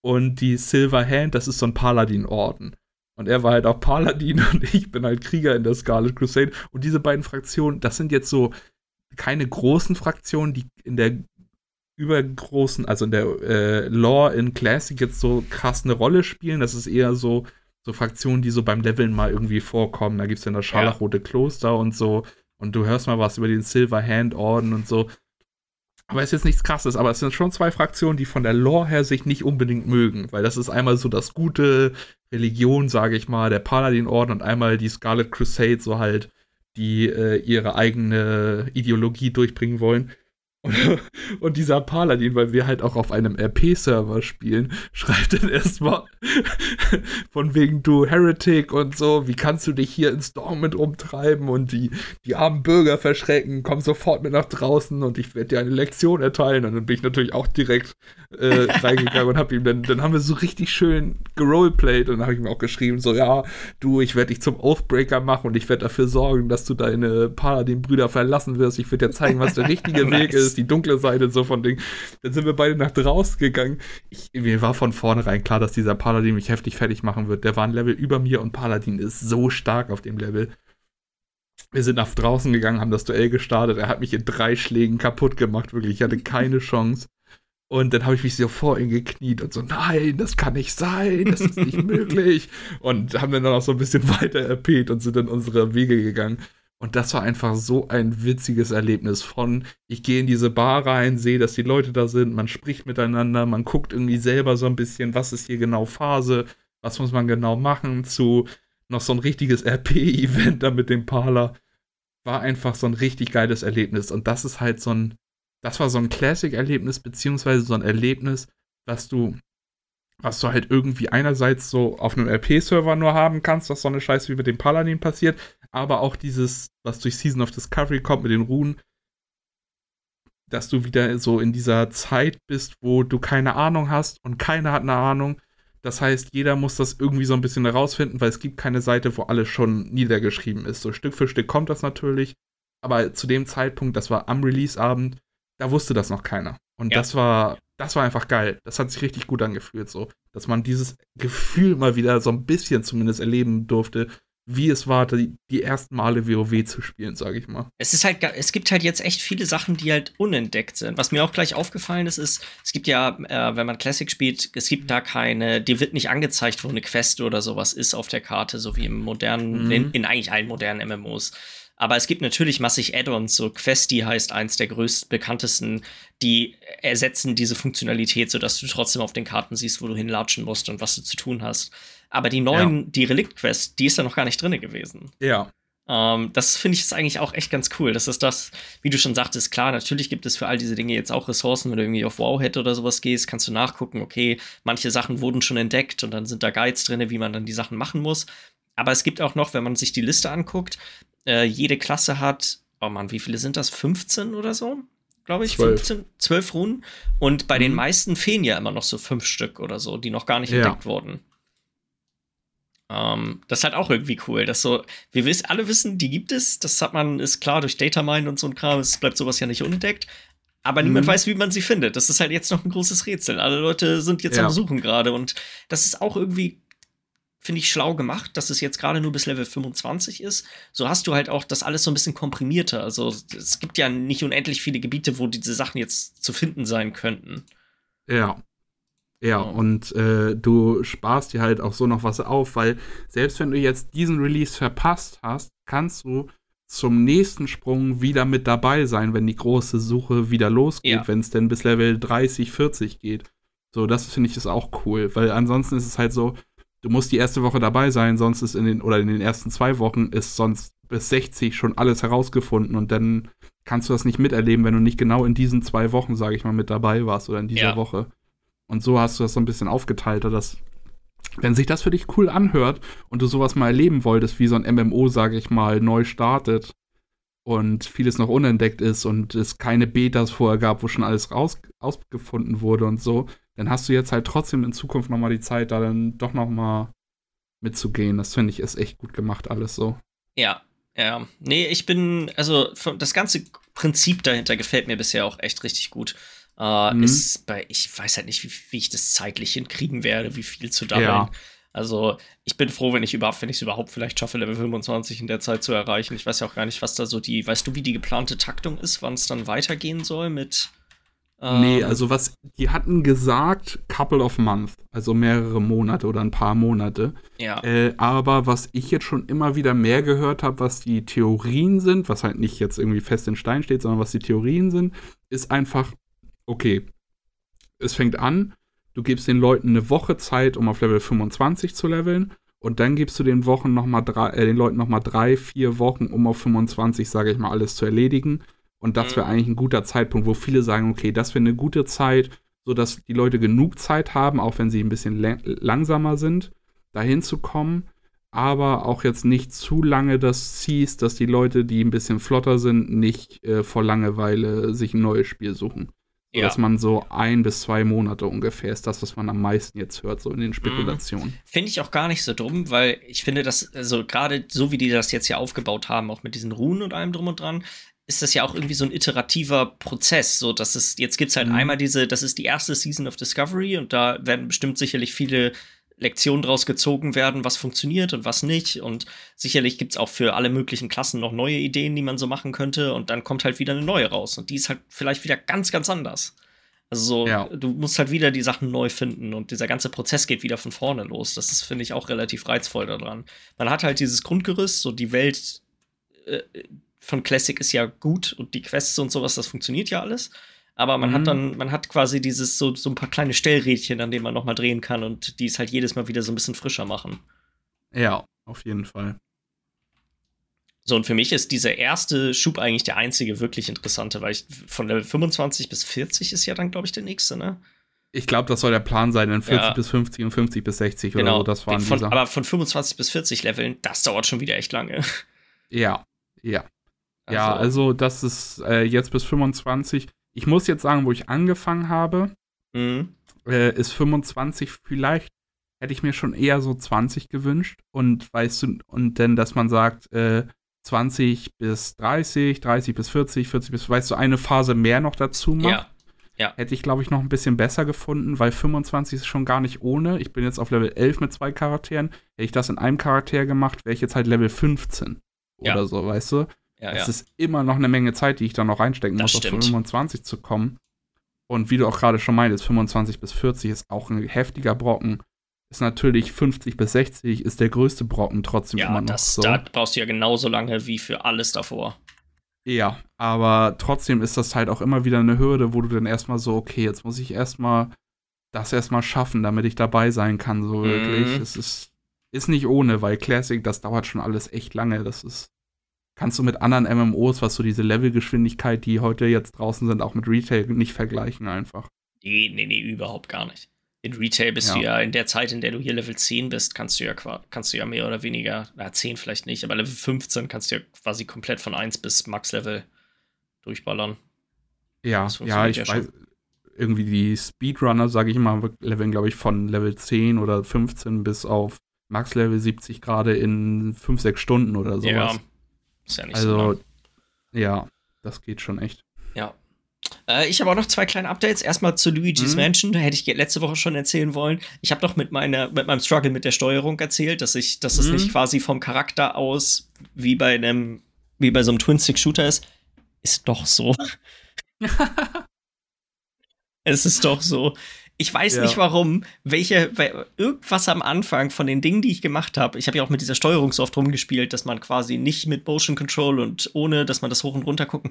Und die Silver Hand, das ist so ein Paladin-Orden. Und er war halt auch Paladin und ich bin halt Krieger in der Scarlet Crusade. Und diese beiden Fraktionen, das sind jetzt so keine großen Fraktionen, die in der übergroßen, also in der äh, Lore in Classic jetzt so krass eine Rolle spielen. Das ist eher so so Fraktionen, die so beim Leveln mal irgendwie vorkommen. Da gibt es ja das Scharlachrote ja. Kloster und so. Und du hörst mal was über den Silver Hand Orden und so. Aber es ist jetzt nichts krasses, aber es sind schon zwei Fraktionen, die von der Lore her sich nicht unbedingt mögen, weil das ist einmal so das gute Religion, sage ich mal, der Paladin-Orden und einmal die Scarlet Crusade, so halt, die äh, ihre eigene Ideologie durchbringen wollen. Und, dieser Paladin, weil wir halt auch auf einem RP-Server spielen, schreibt dann erstmal von wegen du Heretic und so, wie kannst du dich hier in Storm mit rumtreiben und die, die armen Bürger verschrecken, komm sofort mit nach draußen und ich werde dir eine Lektion erteilen. Und dann bin ich natürlich auch direkt äh, reingegangen und hab ihm dann, dann haben wir so richtig schön geroleplayed und dann habe ich ihm auch geschrieben, so ja, du, ich werde dich zum Oathbreaker machen und ich werde dafür sorgen, dass du deine Paladin-Brüder verlassen wirst. Ich werde dir zeigen, was der richtige. Weg ist die dunkle Seite so von Ding. Dann sind wir beide nach draußen gegangen. Ich, mir war von vornherein klar, dass dieser Paladin mich heftig fertig machen wird. Der war ein Level über mir und Paladin ist so stark auf dem Level. Wir sind nach draußen gegangen, haben das Duell gestartet. Er hat mich in drei Schlägen kaputt gemacht, wirklich. Ich hatte keine Chance. Und dann habe ich mich so vor ihn gekniet und so, nein, das kann nicht sein, das ist nicht möglich. Und haben dann noch so ein bisschen weiter erpet und sind dann unsere Wege gegangen. Und das war einfach so ein witziges Erlebnis von, ich gehe in diese Bar rein, sehe, dass die Leute da sind, man spricht miteinander, man guckt irgendwie selber so ein bisschen, was ist hier genau Phase, was muss man genau machen, zu noch so ein richtiges RP-Event da mit dem Parler. War einfach so ein richtig geiles Erlebnis. Und das ist halt so ein, das war so ein Classic-Erlebnis, beziehungsweise so ein Erlebnis, was du, was du halt irgendwie einerseits so auf einem RP-Server nur haben kannst, was so eine Scheiße wie mit dem Paladin passiert, aber auch dieses, was durch Season of Discovery kommt mit den Runen, dass du wieder so in dieser Zeit bist, wo du keine Ahnung hast und keiner hat eine Ahnung. Das heißt, jeder muss das irgendwie so ein bisschen herausfinden, weil es gibt keine Seite, wo alles schon niedergeschrieben ist. So Stück für Stück kommt das natürlich. Aber zu dem Zeitpunkt, das war am Release-Abend, da wusste das noch keiner. Und ja. das war, das war einfach geil. Das hat sich richtig gut angefühlt, so, dass man dieses Gefühl mal wieder so ein bisschen zumindest erleben durfte, wie es war, die, die ersten Male WoW zu spielen, sage ich mal. Es ist halt, es gibt halt jetzt echt viele Sachen, die halt unentdeckt sind. Was mir auch gleich aufgefallen ist, ist, es gibt ja, äh, wenn man Classic spielt, es gibt da keine, dir wird nicht angezeigt, wo eine Quest oder sowas ist auf der Karte, so wie im modernen, mhm. in, in eigentlich allen modernen MMOs. Aber es gibt natürlich massig Add-ons, so Questi heißt eins der größten, bekanntesten, die ersetzen diese Funktionalität, sodass du trotzdem auf den Karten siehst, wo du hinlatschen musst und was du zu tun hast. Aber die neuen, ja. die Relikt-Quest, die ist da noch gar nicht drin gewesen. Ja. Ähm, das finde ich ist eigentlich auch echt ganz cool. Das ist das, wie du schon sagtest, klar, natürlich gibt es für all diese Dinge jetzt auch Ressourcen. Wenn du irgendwie auf Wowhead oder sowas gehst, kannst du nachgucken, okay, manche Sachen wurden schon entdeckt und dann sind da Guides drin, wie man dann die Sachen machen muss. Aber es gibt auch noch, wenn man sich die Liste anguckt, äh, jede Klasse hat, oh Mann, wie viele sind das? 15 oder so? Glaube ich, 12. 15, 12 Runen. Und bei mhm. den meisten fehlen ja immer noch so fünf Stück oder so, die noch gar nicht ja. entdeckt wurden. Ähm, das ist halt auch irgendwie cool, dass so, wir wissen, alle wissen, die gibt es, das hat man, ist klar durch Datamine und so ein Kram, es bleibt sowas ja nicht unentdeckt. Aber niemand mhm. weiß, wie man sie findet. Das ist halt jetzt noch ein großes Rätsel. Alle Leute sind jetzt ja. am Suchen gerade und das ist auch irgendwie finde ich, schlau gemacht, dass es jetzt gerade nur bis Level 25 ist. So hast du halt auch das alles so ein bisschen komprimierter. Also es gibt ja nicht unendlich viele Gebiete, wo diese Sachen jetzt zu finden sein könnten. Ja. Ja, oh. und äh, du sparst dir halt auch so noch was auf, weil selbst wenn du jetzt diesen Release verpasst hast, kannst du zum nächsten Sprung wieder mit dabei sein, wenn die große Suche wieder losgeht, ja. wenn es denn bis Level 30, 40 geht. So, das finde ich ist auch cool, weil ansonsten ist es halt so, du musst die erste Woche dabei sein, sonst ist in den, oder in den ersten zwei Wochen ist sonst bis 60 schon alles herausgefunden und dann kannst du das nicht miterleben, wenn du nicht genau in diesen zwei Wochen, sage ich mal, mit dabei warst oder in dieser ja. Woche. Und so hast du das so ein bisschen aufgeteilt, dass, wenn sich das für dich cool anhört und du sowas mal erleben wolltest, wie so ein MMO, sage ich mal, neu startet und vieles noch unentdeckt ist und es keine Betas vorher gab, wo schon alles raus, ausgefunden wurde und so, dann hast du jetzt halt trotzdem in Zukunft nochmal die Zeit, da dann doch nochmal mitzugehen. Das finde ich ist echt gut gemacht, alles so. Ja, ja. Nee, ich bin, also das ganze Prinzip dahinter gefällt mir bisher auch echt richtig gut. Uh, mhm. Ist bei, ich weiß halt nicht, wie, wie, ich das zeitlich hinkriegen werde, wie viel zu daddeln. Ja. Also, ich bin froh, wenn ich überhaupt, wenn ich es überhaupt vielleicht schaffe, Level 25 in der Zeit zu erreichen. Ich weiß ja auch gar nicht, was da so die, weißt du, wie die geplante Taktung ist, wann es dann weitergehen soll mit nee, ähm. also was, die hatten gesagt, couple of months, also mehrere Monate oder ein paar Monate. Ja. Äh, aber was ich jetzt schon immer wieder mehr gehört habe, was die Theorien sind, was halt nicht jetzt irgendwie fest in Stein steht, sondern was die Theorien sind, ist einfach, okay, es fängt an, du gibst den Leuten eine Woche Zeit, um auf Level 25 zu leveln. Und dann gibst du den Wochen noch mal drei, äh, den Leuten nochmal drei, vier Wochen, um auf 25, sage ich mal, alles zu erledigen. Und das wäre mhm. eigentlich ein guter Zeitpunkt, wo viele sagen, okay, das wäre eine gute Zeit, sodass die Leute genug Zeit haben, auch wenn sie ein bisschen langsamer sind, dahin zu kommen. Aber auch jetzt nicht zu lange das ziehst, dass die Leute, die ein bisschen flotter sind, nicht äh, vor Langeweile sich ein neues Spiel suchen. Ja. Dass man so ein bis zwei Monate ungefähr ist das, was man am meisten jetzt hört, so in den mhm. Spekulationen. Finde ich auch gar nicht so dumm, weil ich finde, dass, also gerade so wie die das jetzt hier aufgebaut haben, auch mit diesen Runen und allem drum und dran, ist das ja auch irgendwie so ein iterativer Prozess, so dass es jetzt gibt's halt mhm. einmal diese, das ist die erste Season of Discovery und da werden bestimmt sicherlich viele Lektionen draus gezogen werden, was funktioniert und was nicht und sicherlich gibt's auch für alle möglichen Klassen noch neue Ideen, die man so machen könnte und dann kommt halt wieder eine neue raus und die ist halt vielleicht wieder ganz ganz anders. Also so, ja. du musst halt wieder die Sachen neu finden und dieser ganze Prozess geht wieder von vorne los. Das ist, finde ich, auch relativ reizvoll daran. Man hat halt dieses Grundgerüst, so die Welt, äh, von Classic ist ja gut und die Quests und sowas, das funktioniert ja alles. Aber man mhm. hat dann, man hat quasi dieses, so, so ein paar kleine Stellrädchen, an denen man nochmal drehen kann und die es halt jedes Mal wieder so ein bisschen frischer machen. Ja, auf jeden Fall. So, und für mich ist dieser erste Schub eigentlich der einzige wirklich interessante, weil ich von Level 25 bis 40 ist ja dann, glaube ich, der nächste, ne? Ich glaube, das soll der Plan sein, in 40 ja. bis 50 und 50 bis 60 genau. oder so. Das waren von, Aber von 25 bis 40 Leveln, das dauert schon wieder echt lange. Ja, ja. Also, ja, also das ist äh, jetzt bis 25. Ich muss jetzt sagen, wo ich angefangen habe, Mhm. äh, ist 25 vielleicht hätte ich mir schon eher so 20 gewünscht und weißt du und denn dass man sagt äh, 20 bis 30, 30 bis 40, 40 bis weißt du eine Phase mehr noch dazu macht. Ja. Hätte ich, glaube ich, noch ein bisschen besser gefunden, weil 25 ist schon gar nicht ohne. Ich bin jetzt auf Level 11 mit zwei Charakteren. Hätte ich das in einem Charakter gemacht, wäre ich jetzt halt Level 15 Ja. oder so, weißt du? Ja, Es ja. ist immer noch eine Menge Zeit, die ich da noch reinstecken Das muss, auf stimmt. 25 zu kommen. Und wie du auch gerade schon meintest, 25 bis 40 ist auch ein heftiger Brocken. Ist natürlich 50 bis 60 ist der größte Brocken trotzdem immer Ja, noch das, so. da brauchst du ja genauso lange wie für alles davor. Ja, aber trotzdem ist das halt auch immer wieder eine Hürde, wo du dann erstmal so, okay, jetzt muss ich erstmal das erstmal schaffen, damit ich dabei sein kann, so wirklich. Mhm. Es ist, ist nicht ohne, weil Classic, das dauert schon alles echt lange. Das ist, kannst du mit anderen MMOs, was so diese Levelgeschwindigkeit, die heute jetzt draußen sind, auch mit Retail nicht vergleichen einfach. Nee, nee, nee, überhaupt gar nicht. In Retail bist Ja. du ja in der Zeit, in der du hier Level 10 bist, kannst du ja kannst du ja mehr oder weniger, na 10 vielleicht nicht, aber Level 15 kannst du ja quasi komplett von 1 bis Max-Level durchballern. Ja, ja, ich ja weiß, irgendwie die Speedrunner, sage ich mal, leveln, glaube ich, von Level 10 oder 15 bis auf Max-Level 70 gerade in 5, 6 Stunden oder sowas. Ja, ist ja nicht so. Also, ja, das geht schon echt. Ja. Äh, ich habe auch noch zwei kleine Updates. Erstmal zu Luigi's Mhm. Mansion. Da hätte ich letzte Woche schon erzählen wollen. Ich habe doch mit, meiner, mit meinem Struggle mit der Steuerung erzählt, dass ich, dass es Mhm. nicht quasi vom Charakter aus wie bei einem, wie bei so einem Twin-Stick-Shooter ist. Ist doch so. es ist doch so. Ich weiß Ja. nicht warum, welche, irgendwas am Anfang von den Dingen, die ich gemacht habe, ich habe ja auch mit dieser Steuerung so oft rumgespielt, dass man quasi nicht mit Motion Control und ohne, dass man das hoch und runter gucken,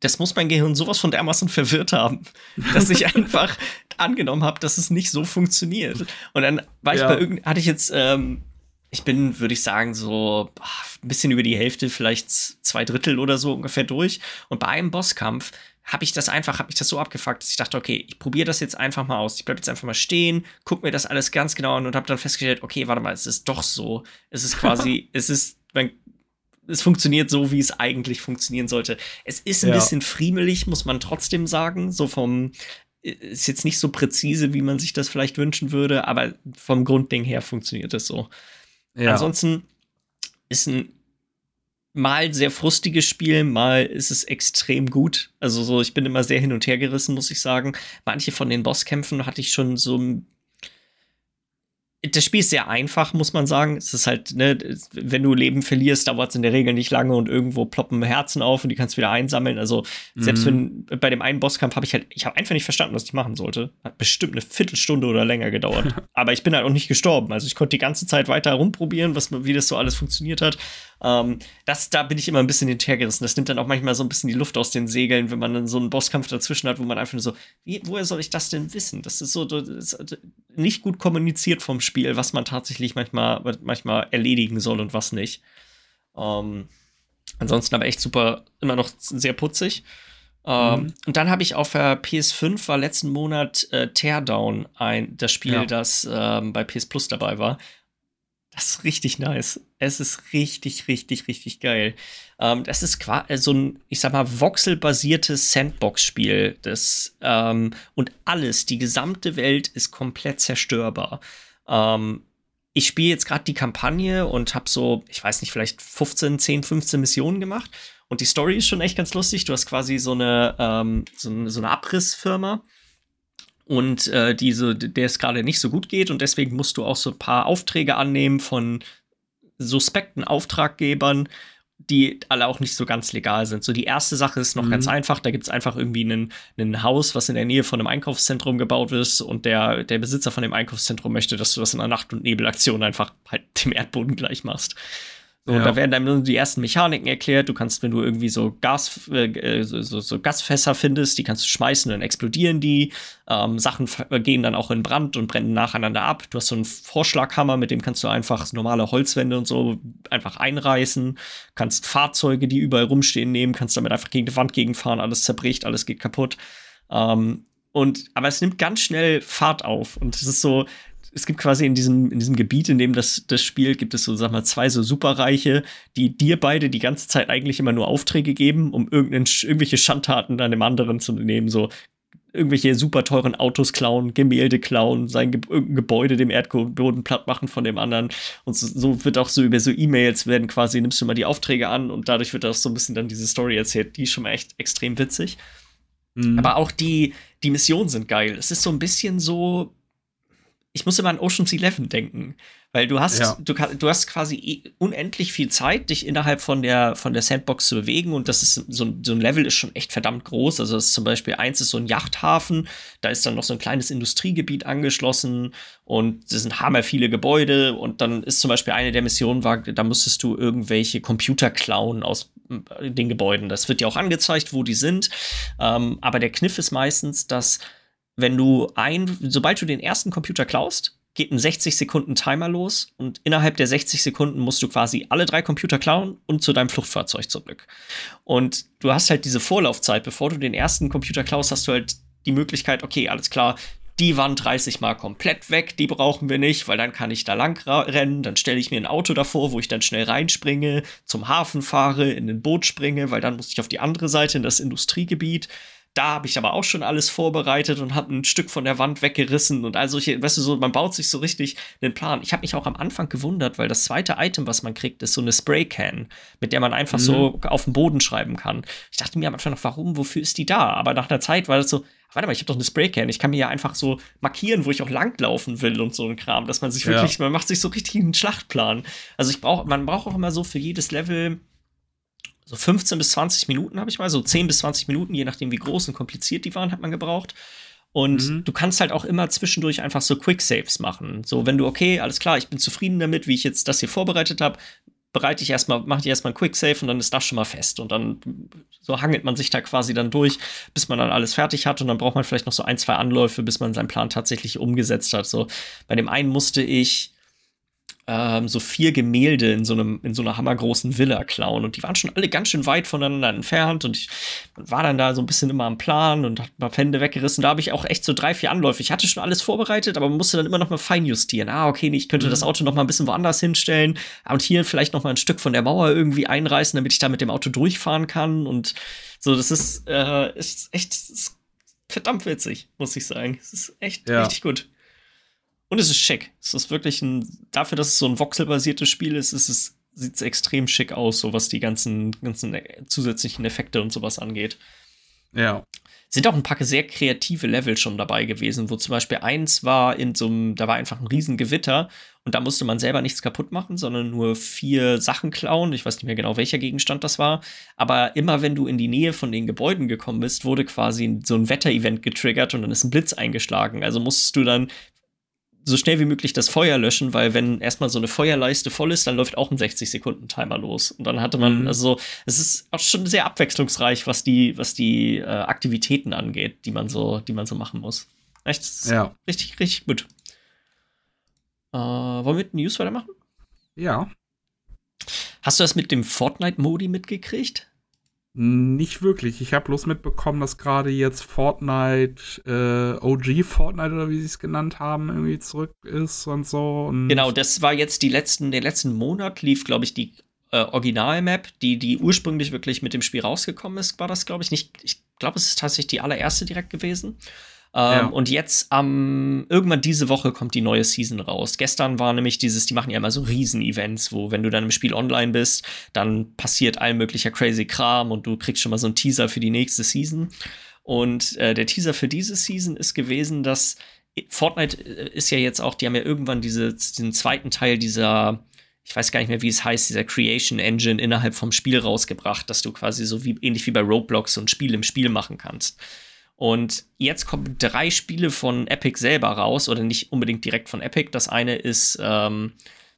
das muss mein Gehirn sowas von dermaßen verwirrt haben, dass ich einfach angenommen habe, dass es nicht so funktioniert. Und dann war ich Ja. bei irgend, hatte ich jetzt, ähm, ich bin, würde ich sagen, so ah, ein bisschen über die Hälfte, vielleicht zwei Drittel oder so ungefähr durch. Und bei einem Bosskampf habe ich das einfach, habe ich das so abgefuckt, dass ich dachte, okay, ich probiere das jetzt einfach mal aus. Ich bleibe jetzt einfach mal stehen, guck mir das alles ganz genau an und habe dann festgestellt, okay, warte mal, es ist doch so. Es ist quasi, es ist, man, es funktioniert so, wie es eigentlich funktionieren sollte. Es ist ein Ja. bisschen friemelig, muss man trotzdem sagen. So vom, ist jetzt nicht so präzise, wie man sich das vielleicht wünschen würde, aber vom Grundding her funktioniert es so. Ja, Ansonsten ist ein mal sehr frustiges Spiel, mal ist es extrem gut. Also so, ich bin immer sehr hin und her gerissen, muss ich sagen. Manche von den Bosskämpfen hatte ich schon so ein das Spiel ist sehr einfach, muss man sagen. Es ist halt, ne, wenn du Leben verlierst, dauert es in der Regel nicht lange und irgendwo ploppen Herzen auf und die kannst du wieder einsammeln. Also, selbst Mhm. wenn bei dem einen Bosskampf habe ich halt, ich habe einfach nicht verstanden, was ich machen sollte. Hat bestimmt eine Viertelstunde oder länger gedauert. Aber ich bin halt auch nicht gestorben. Also, ich konnte die ganze Zeit weiter rumprobieren, was, wie das so alles funktioniert hat. Ähm, das, da bin ich immer ein bisschen hinterhergerissen. Das nimmt dann auch manchmal so ein bisschen die Luft aus den Segeln, wenn man dann so einen Bosskampf dazwischen hat, wo man einfach nur so, wie, woher soll ich das denn wissen? Das ist so, das ist nicht gut kommuniziert vom Spiel, was man tatsächlich manchmal, manchmal erledigen soll und was nicht. Ähm, ansonsten aber echt super, immer noch sehr putzig. Ähm, Mhm. Und dann habe ich auf der PS5 war letzten Monat äh, Teardown ein, das Spiel, Ja. das ähm, bei PS Plus dabei war. Das ist richtig nice. Es ist richtig, richtig, richtig geil. Ähm, das ist quasi so ein, ich sag mal, voxelbasiertes Sandbox-Spiel. Das, ähm, und alles, die gesamte Welt ist komplett zerstörbar. Ähm, ich spiele jetzt gerade die Kampagne und habe so, ich weiß nicht, vielleicht 15, 10, 15 Missionen gemacht. Und die Story ist schon echt ganz lustig. Du hast quasi so eine, ähm, so, eine- so eine Abrissfirma und äh, diese, der es gerade nicht so gut geht und deswegen musst du auch so ein paar Aufträge annehmen von suspekten Auftraggebern, die alle auch nicht so ganz legal sind. So die erste Sache ist noch Mhm. ganz einfach. Da gibt es einfach irgendwie einen Haus, was in der Nähe von einem Einkaufszentrum gebaut ist und der, der Besitzer von dem Einkaufszentrum möchte, dass du das in einer Nacht- und Nebelaktion einfach halt dem Erdboden gleich machst. So, Ja. Da werden dann nur die ersten Mechaniken erklärt. Du kannst, wenn du irgendwie so Gas, äh, äh, so, so, so Gasfässer findest, die kannst du schmeißen, dann explodieren die. Ähm, Sachen gehen dann auch in Brand und brennen nacheinander ab. Du hast so einen Vorschlaghammer, mit dem kannst du einfach normale Holzwände und so einfach einreißen. Kannst Fahrzeuge, die überall rumstehen, nehmen, kannst damit einfach gegen die Wand gegenfahren, alles zerbricht, alles geht kaputt. Ähm, und, aber es nimmt ganz schnell Fahrt auf. Und es ist so, es gibt quasi in diesem, in diesem Gebiet, in dem das, das Spiel, gibt es so, sag mal, zwei so Superreiche, die dir beide die ganze Zeit eigentlich immer nur Aufträge geben, um irgendwelche Schandtaten an dem anderen zu nehmen. So, irgendwelche super teuren Autos klauen, Gemälde klauen, sein Ge irgendein Gebäude dem Erdboden platt machen von dem anderen. Und so, so wird auch so über so E-Mails werden quasi, nimmst du mal die Aufträge an und dadurch wird auch so ein bisschen dann diese Story erzählt. Die ist schon mal echt extrem witzig. Mhm. Aber auch die, die Missionen sind geil. Es ist so ein bisschen so, ich muss immer an Ocean's Eleven denken. Weil du hast, ja. du, du hast quasi unendlich viel Zeit, dich innerhalb von der, von der Sandbox zu bewegen. Und das ist so ein, so ein Level ist schon echt verdammt groß. Also das ist zum Beispiel eins ist so ein Yachthafen, da ist dann noch so ein kleines Industriegebiet angeschlossen und es sind hammer viele Gebäude. Und dann ist zum Beispiel eine der Missionen war, da musstest du irgendwelche Computer klauen aus äh, den Gebäuden. Das wird dir auch angezeigt, wo die sind. Ähm, aber der Kniff ist meistens, dass wenn du ein, sobald du den ersten Computer klaust, geht ein 60 Sekunden Timer los und innerhalb der 60 Sekunden musst du quasi alle drei Computer klauen und zu deinem Fluchtfahrzeug zurück. Und du hast halt diese Vorlaufzeit, bevor du den ersten Computer klaust, hast du halt die Möglichkeit, okay, alles klar, die Wand reiße ich mal komplett weg, die brauchen wir nicht, weil dann kann ich da lang rennen, dann stelle ich mir ein Auto davor, wo ich dann schnell reinspringe, zum Hafen fahre, in ein Boot springe, weil dann muss ich auf die andere Seite in das Industriegebiet da habe ich aber auch schon alles vorbereitet und habe ein Stück von der Wand weggerissen und all solche, weißt du, so, man baut sich so richtig einen Plan. Ich habe mich auch am Anfang gewundert, weil das zweite Item, was man kriegt, ist so eine Spraycan, mit der man einfach mhm. so auf den Boden schreiben kann. Ich dachte mir am Anfang noch, warum, wofür ist die da? Aber nach einer Zeit war das so, warte mal, ich habe doch eine Spraycan, ich kann mir ja einfach so markieren, wo ich auch langlaufen will und so ein Kram, dass man sich wirklich, ja. man macht sich so richtig einen Schlachtplan. Also ich brauche, man braucht auch immer so für jedes Level so 15 bis 20 Minuten habe ich mal, so 10 bis 20 Minuten, je nachdem, wie groß und kompliziert die waren, hat man gebraucht. Und mhm. du kannst halt auch immer zwischendurch einfach so Quick Saves machen. So, wenn du, okay, alles klar, ich bin zufrieden damit, wie ich jetzt das hier vorbereitet habe, bereite ich erstmal, mache ich erstmal ein Quick Save und dann ist das schon mal fest. Und dann so hangelt man sich da quasi dann durch, bis man dann alles fertig hat. Und dann braucht man vielleicht noch so ein, zwei Anläufe, bis man seinen Plan tatsächlich umgesetzt hat. So, bei dem einen musste ich ähm, so vier Gemälde in so, einem, in so einer hammergroßen Villa klauen. Und die waren schon alle ganz schön weit voneinander entfernt. Und ich war dann da so ein bisschen immer am Plan und ein paar Fände weggerissen. Da habe ich auch echt so drei, vier Anläufe. Ich hatte schon alles vorbereitet, aber man musste dann immer noch mal feinjustieren. Ah, okay, ich könnte mhm. das Auto noch mal ein bisschen woanders hinstellen. Und hier vielleicht noch mal ein Stück von der Mauer irgendwie einreißen, damit ich da mit dem Auto durchfahren kann. Und so, das ist, äh, ist echt ist verdammt witzig, muss ich sagen. Es ist echt ja. richtig gut. Und es ist schick. Es ist wirklich ein, dafür, dass es so ein voxelbasiertes Spiel ist, ist es, sieht es extrem schick aus, so was die ganzen, ganzen zusätzlichen Effekte und sowas angeht. Ja. Sind auch ein paar sehr kreative Level schon dabei gewesen, wo zum Beispiel eins war in so einem, da war einfach ein Riesengewitter und da musste man selber nichts kaputt machen, sondern nur vier Sachen klauen. Ich weiß nicht mehr genau, welcher Gegenstand das war. Aber immer wenn du in die Nähe von den Gebäuden gekommen bist, wurde quasi so ein Wetterevent getriggert und dann ist ein Blitz eingeschlagen. Also musstest du dann so schnell wie möglich das Feuer löschen, weil wenn erstmal so eine Feuerleiste voll ist, dann läuft auch ein 60-Sekunden-Timer los. Und dann hatte man, mhm. also es ist auch schon sehr abwechslungsreich, was die, was die äh, Aktivitäten angeht, die man so, die man so machen muss. Echt ja. richtig, richtig gut. Äh, wollen wir mit News weitermachen? Ja. Hast du das mit dem Fortnite-Modi mitgekriegt? Nicht wirklich. Ich habe bloß mitbekommen, dass gerade jetzt Fortnite, äh, OG Fortnite oder wie sie es genannt haben, irgendwie zurück ist und so. Und genau, das war jetzt die letzten, den letzten Monat lief, glaube ich, die äh, Original-Map, die, die ursprünglich wirklich mit dem Spiel rausgekommen ist, war das, glaube ich, nicht. Ich glaube, es ist tatsächlich die allererste direkt gewesen. Ähm, ja. Und jetzt am irgendwann diese Woche kommt die neue Season raus. Gestern war nämlich dieses, die machen ja immer so Riesen-Events, wo wenn du dann im Spiel online bist, dann passiert all möglicher crazy Kram und du kriegst schon mal so einen Teaser für die nächste Season. Und äh, der Teaser für diese Season ist gewesen, dass Fortnite äh, ist ja jetzt auch, die haben ja irgendwann diese, diesen zweiten Teil dieser ich weiß gar nicht mehr, wie es heißt, dieser Creation Engine innerhalb vom Spiel rausgebracht, dass du quasi so wie ähnlich wie bei Roblox so ein Spiel im Spiel machen kannst. Und jetzt kommen drei Spiele von Epic selber raus, oder nicht unbedingt direkt von Epic. Das eine ist, ähm,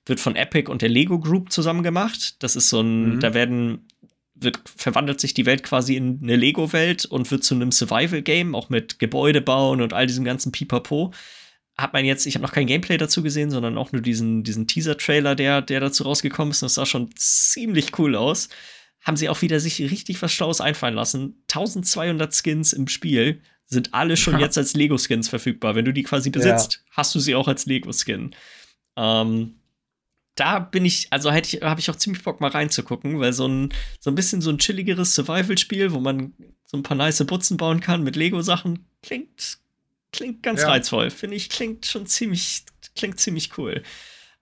wird von Epic und der Lego Group zusammen gemacht. Das ist so ein, mhm. da werden, wird, verwandelt sich die Welt quasi in eine Lego-Welt und wird zu einem Survival-Game, auch mit Gebäude bauen und all diesem ganzen Pipapo. Hat man jetzt, ich habe noch kein Gameplay dazu gesehen, sondern auch nur diesen, diesen Teaser-Trailer, der, der dazu rausgekommen ist. Und das sah schon ziemlich cool aus haben sie auch wieder sich richtig was Schlaues einfallen lassen. 1200 Skins im Spiel. sind alle schon jetzt als Lego-Skins verfügbar. Wenn du die quasi besitzt, ja. hast du sie auch als Lego-Skin. Ähm, da bin ich, also hätte ich, habe ich auch ziemlich Bock mal reinzugucken, weil so ein, so ein bisschen so ein chilligeres Survival-Spiel, wo man so ein paar nice Butzen bauen kann mit Lego-Sachen, klingt, klingt ganz ja. reizvoll. Finde ich, klingt schon ziemlich, klingt ziemlich cool.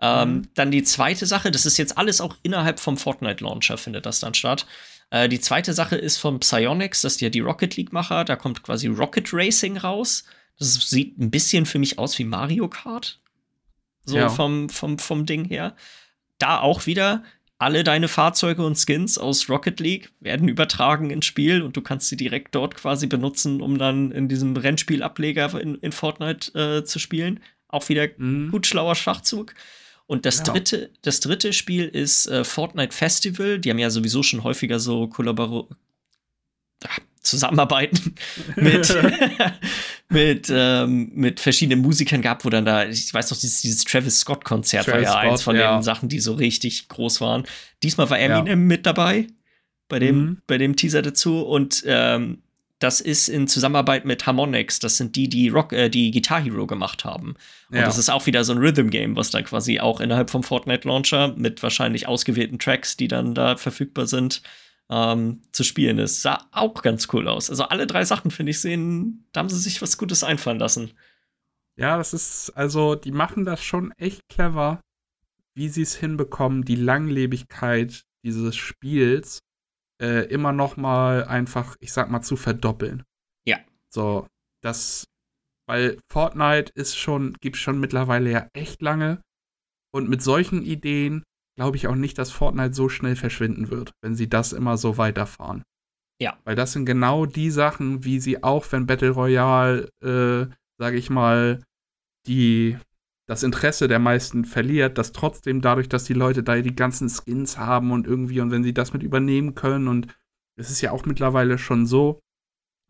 Ähm, mhm. Dann die zweite Sache, das ist jetzt alles auch innerhalb vom Fortnite-Launcher, findet das dann statt. Äh, die zweite Sache ist von Psyonix, das ist ja die Rocket League-Macher. Da kommt quasi Rocket Racing raus. Das sieht ein bisschen für mich aus wie Mario Kart. So ja. vom, vom, vom Ding her. Da auch wieder, alle deine Fahrzeuge und Skins aus Rocket League werden übertragen ins Spiel und du kannst sie direkt dort quasi benutzen, um dann in diesem Rennspielableger in, in Fortnite äh, zu spielen. Auch wieder mhm. gut schlauer Schachzug. Und das, ja. dritte, das dritte Spiel ist äh, Fortnite Festival. Die haben ja sowieso schon häufiger so Kollabor Zusammenarbeiten mit, mit, ähm, mit verschiedenen Musikern gehabt, wo dann da, ich weiß noch, dieses, dieses Travis Scott-Konzert war ja Scott, eins von ja. den Sachen, die so richtig groß waren. Diesmal war Eminem ja. mit dabei bei dem, mhm. bei dem Teaser dazu und ähm, das ist in Zusammenarbeit mit Harmonix. Das sind die, die Rock, äh, die Guitar Hero gemacht haben. Und ja. das ist auch wieder so ein Rhythm Game, was da quasi auch innerhalb vom Fortnite Launcher mit wahrscheinlich ausgewählten Tracks, die dann da verfügbar sind, ähm, zu spielen ist. Sah auch ganz cool aus. Also alle drei Sachen, finde ich, sehen, da haben sie sich was Gutes einfallen lassen. Ja, das ist, also, die machen das schon echt clever, wie sie es hinbekommen, die Langlebigkeit dieses Spiels äh, immer noch mal einfach, ich sag mal, zu verdoppeln. Ja. So, das, weil Fortnite ist schon, gibt schon mittlerweile ja echt lange. Und mit solchen Ideen glaube ich auch nicht, dass Fortnite so schnell verschwinden wird, wenn sie das immer so weiterfahren. Ja. Weil das sind genau die Sachen, wie sie auch, wenn Battle Royale, äh, sage ich mal, die das Interesse der meisten verliert, dass trotzdem dadurch, dass die Leute da die ganzen Skins haben und irgendwie und wenn sie das mit übernehmen können und es ist ja auch mittlerweile schon so,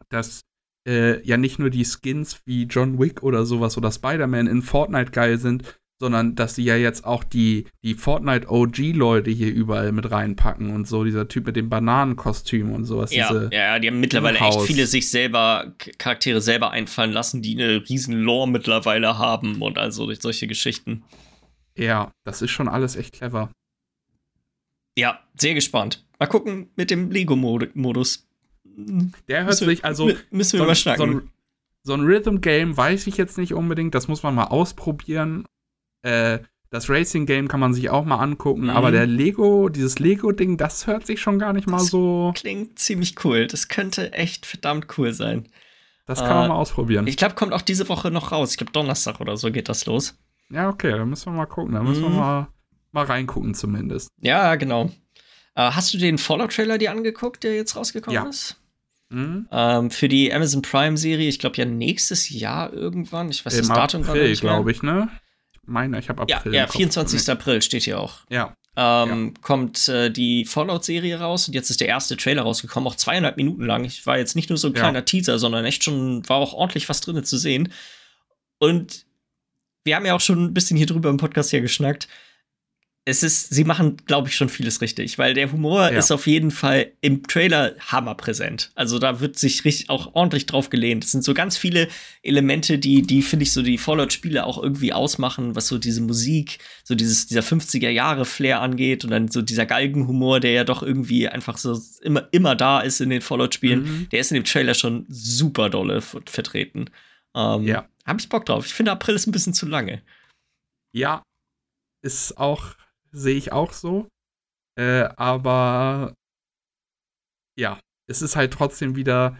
dass äh, ja nicht nur die Skins wie John Wick oder sowas oder Spider-Man in Fortnite geil sind, sondern dass sie ja jetzt auch die, die Fortnite OG-Leute hier überall mit reinpacken und so, dieser Typ mit dem Bananenkostüm und sowas. Ja, ja, die haben mittlerweile echt viele sich selber, Charaktere selber einfallen lassen, die eine riesen Lore mittlerweile haben und also durch solche Geschichten. Ja, das ist schon alles echt clever. Ja, sehr gespannt. Mal gucken mit dem Lego-Modus. Der hört sich also. Müssen wir so, überschnacken. So ein, so ein Rhythm-Game weiß ich jetzt nicht unbedingt. Das muss man mal ausprobieren. Äh, das Racing Game kann man sich auch mal angucken, mhm. aber der Lego, dieses Lego-Ding, das hört sich schon gar nicht mal das so. Klingt ziemlich cool. Das könnte echt verdammt cool sein. Das kann äh, man mal ausprobieren. Ich glaube, kommt auch diese Woche noch raus. Ich glaube, Donnerstag oder so geht das los. Ja, okay, dann müssen wir mal gucken. Da müssen mhm. wir mal, mal reingucken, zumindest. Ja, genau. Äh, hast du den Fallout-Trailer dir angeguckt, der jetzt rausgekommen ja. ist? Mhm. Ähm, für die Amazon Prime-Serie, ich glaube ja nächstes Jahr irgendwann. Ich weiß Im das Datum April, nicht glaube ich, ne? Meine, ich habe April. Ja, ja 24. April steht hier auch. Ja. Ähm, ja. Kommt äh, die Fallout-Serie raus und jetzt ist der erste Trailer rausgekommen, auch zweieinhalb Minuten lang. Ich war jetzt nicht nur so ein kleiner ja. Teaser, sondern echt schon, war auch ordentlich was drin zu sehen. Und wir haben ja auch schon ein bisschen hier drüber im Podcast hier geschnackt es ist, sie machen, glaube ich, schon vieles richtig, weil der Humor ja. ist auf jeden Fall im Trailer hammerpräsent. Also da wird sich richtig auch ordentlich drauf gelehnt. Es sind so ganz viele Elemente, die, die finde ich so die Fallout-Spiele auch irgendwie ausmachen, was so diese Musik, so dieses, dieser 50er-Jahre-Flair angeht und dann so dieser Galgenhumor, der ja doch irgendwie einfach so immer, immer da ist in den Fallout-Spielen. Mhm. Der ist in dem Trailer schon super dolle vertreten. Ähm, ja. Hab ich Bock drauf. Ich finde, April ist ein bisschen zu lange. Ja, ist auch sehe ich auch so. Äh, aber ja, es ist halt trotzdem wieder,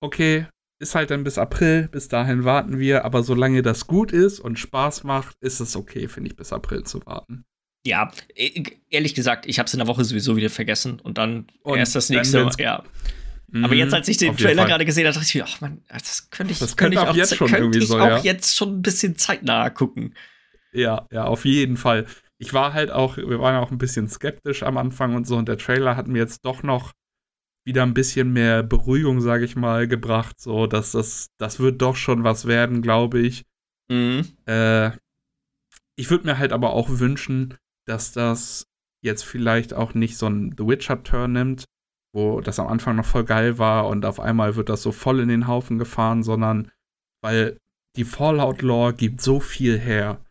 okay, ist halt dann bis April, bis dahin warten wir, aber solange das gut ist und Spaß macht, ist es okay, finde ich, bis April zu warten. Ja, e, ehrlich gesagt, ich habe es in der Woche sowieso wieder vergessen und dann und erst das nächste. Ja. Aber jetzt, als ich den Trailer gerade gesehen habe, dachte ich mir, ach man, das könnte ich, das könnte, könnte ich auch, jetzt schon könnte ich so, auch ja. jetzt schon ein bisschen zeitnah gucken. Ja, ja, auf jeden Fall ich war halt auch, wir waren auch ein bisschen skeptisch am Anfang und so und der Trailer hat mir jetzt doch noch wieder ein bisschen mehr Beruhigung, sage ich mal, gebracht, so dass das, das wird doch schon was werden, glaube ich. Mhm. Äh, ich würde mir halt aber auch wünschen, dass das jetzt vielleicht auch nicht so ein The Witcher-Turn nimmt, wo das am Anfang noch voll geil war und auf einmal wird das so voll in den Haufen gefahren, sondern weil die Fallout-Lore gibt so viel her.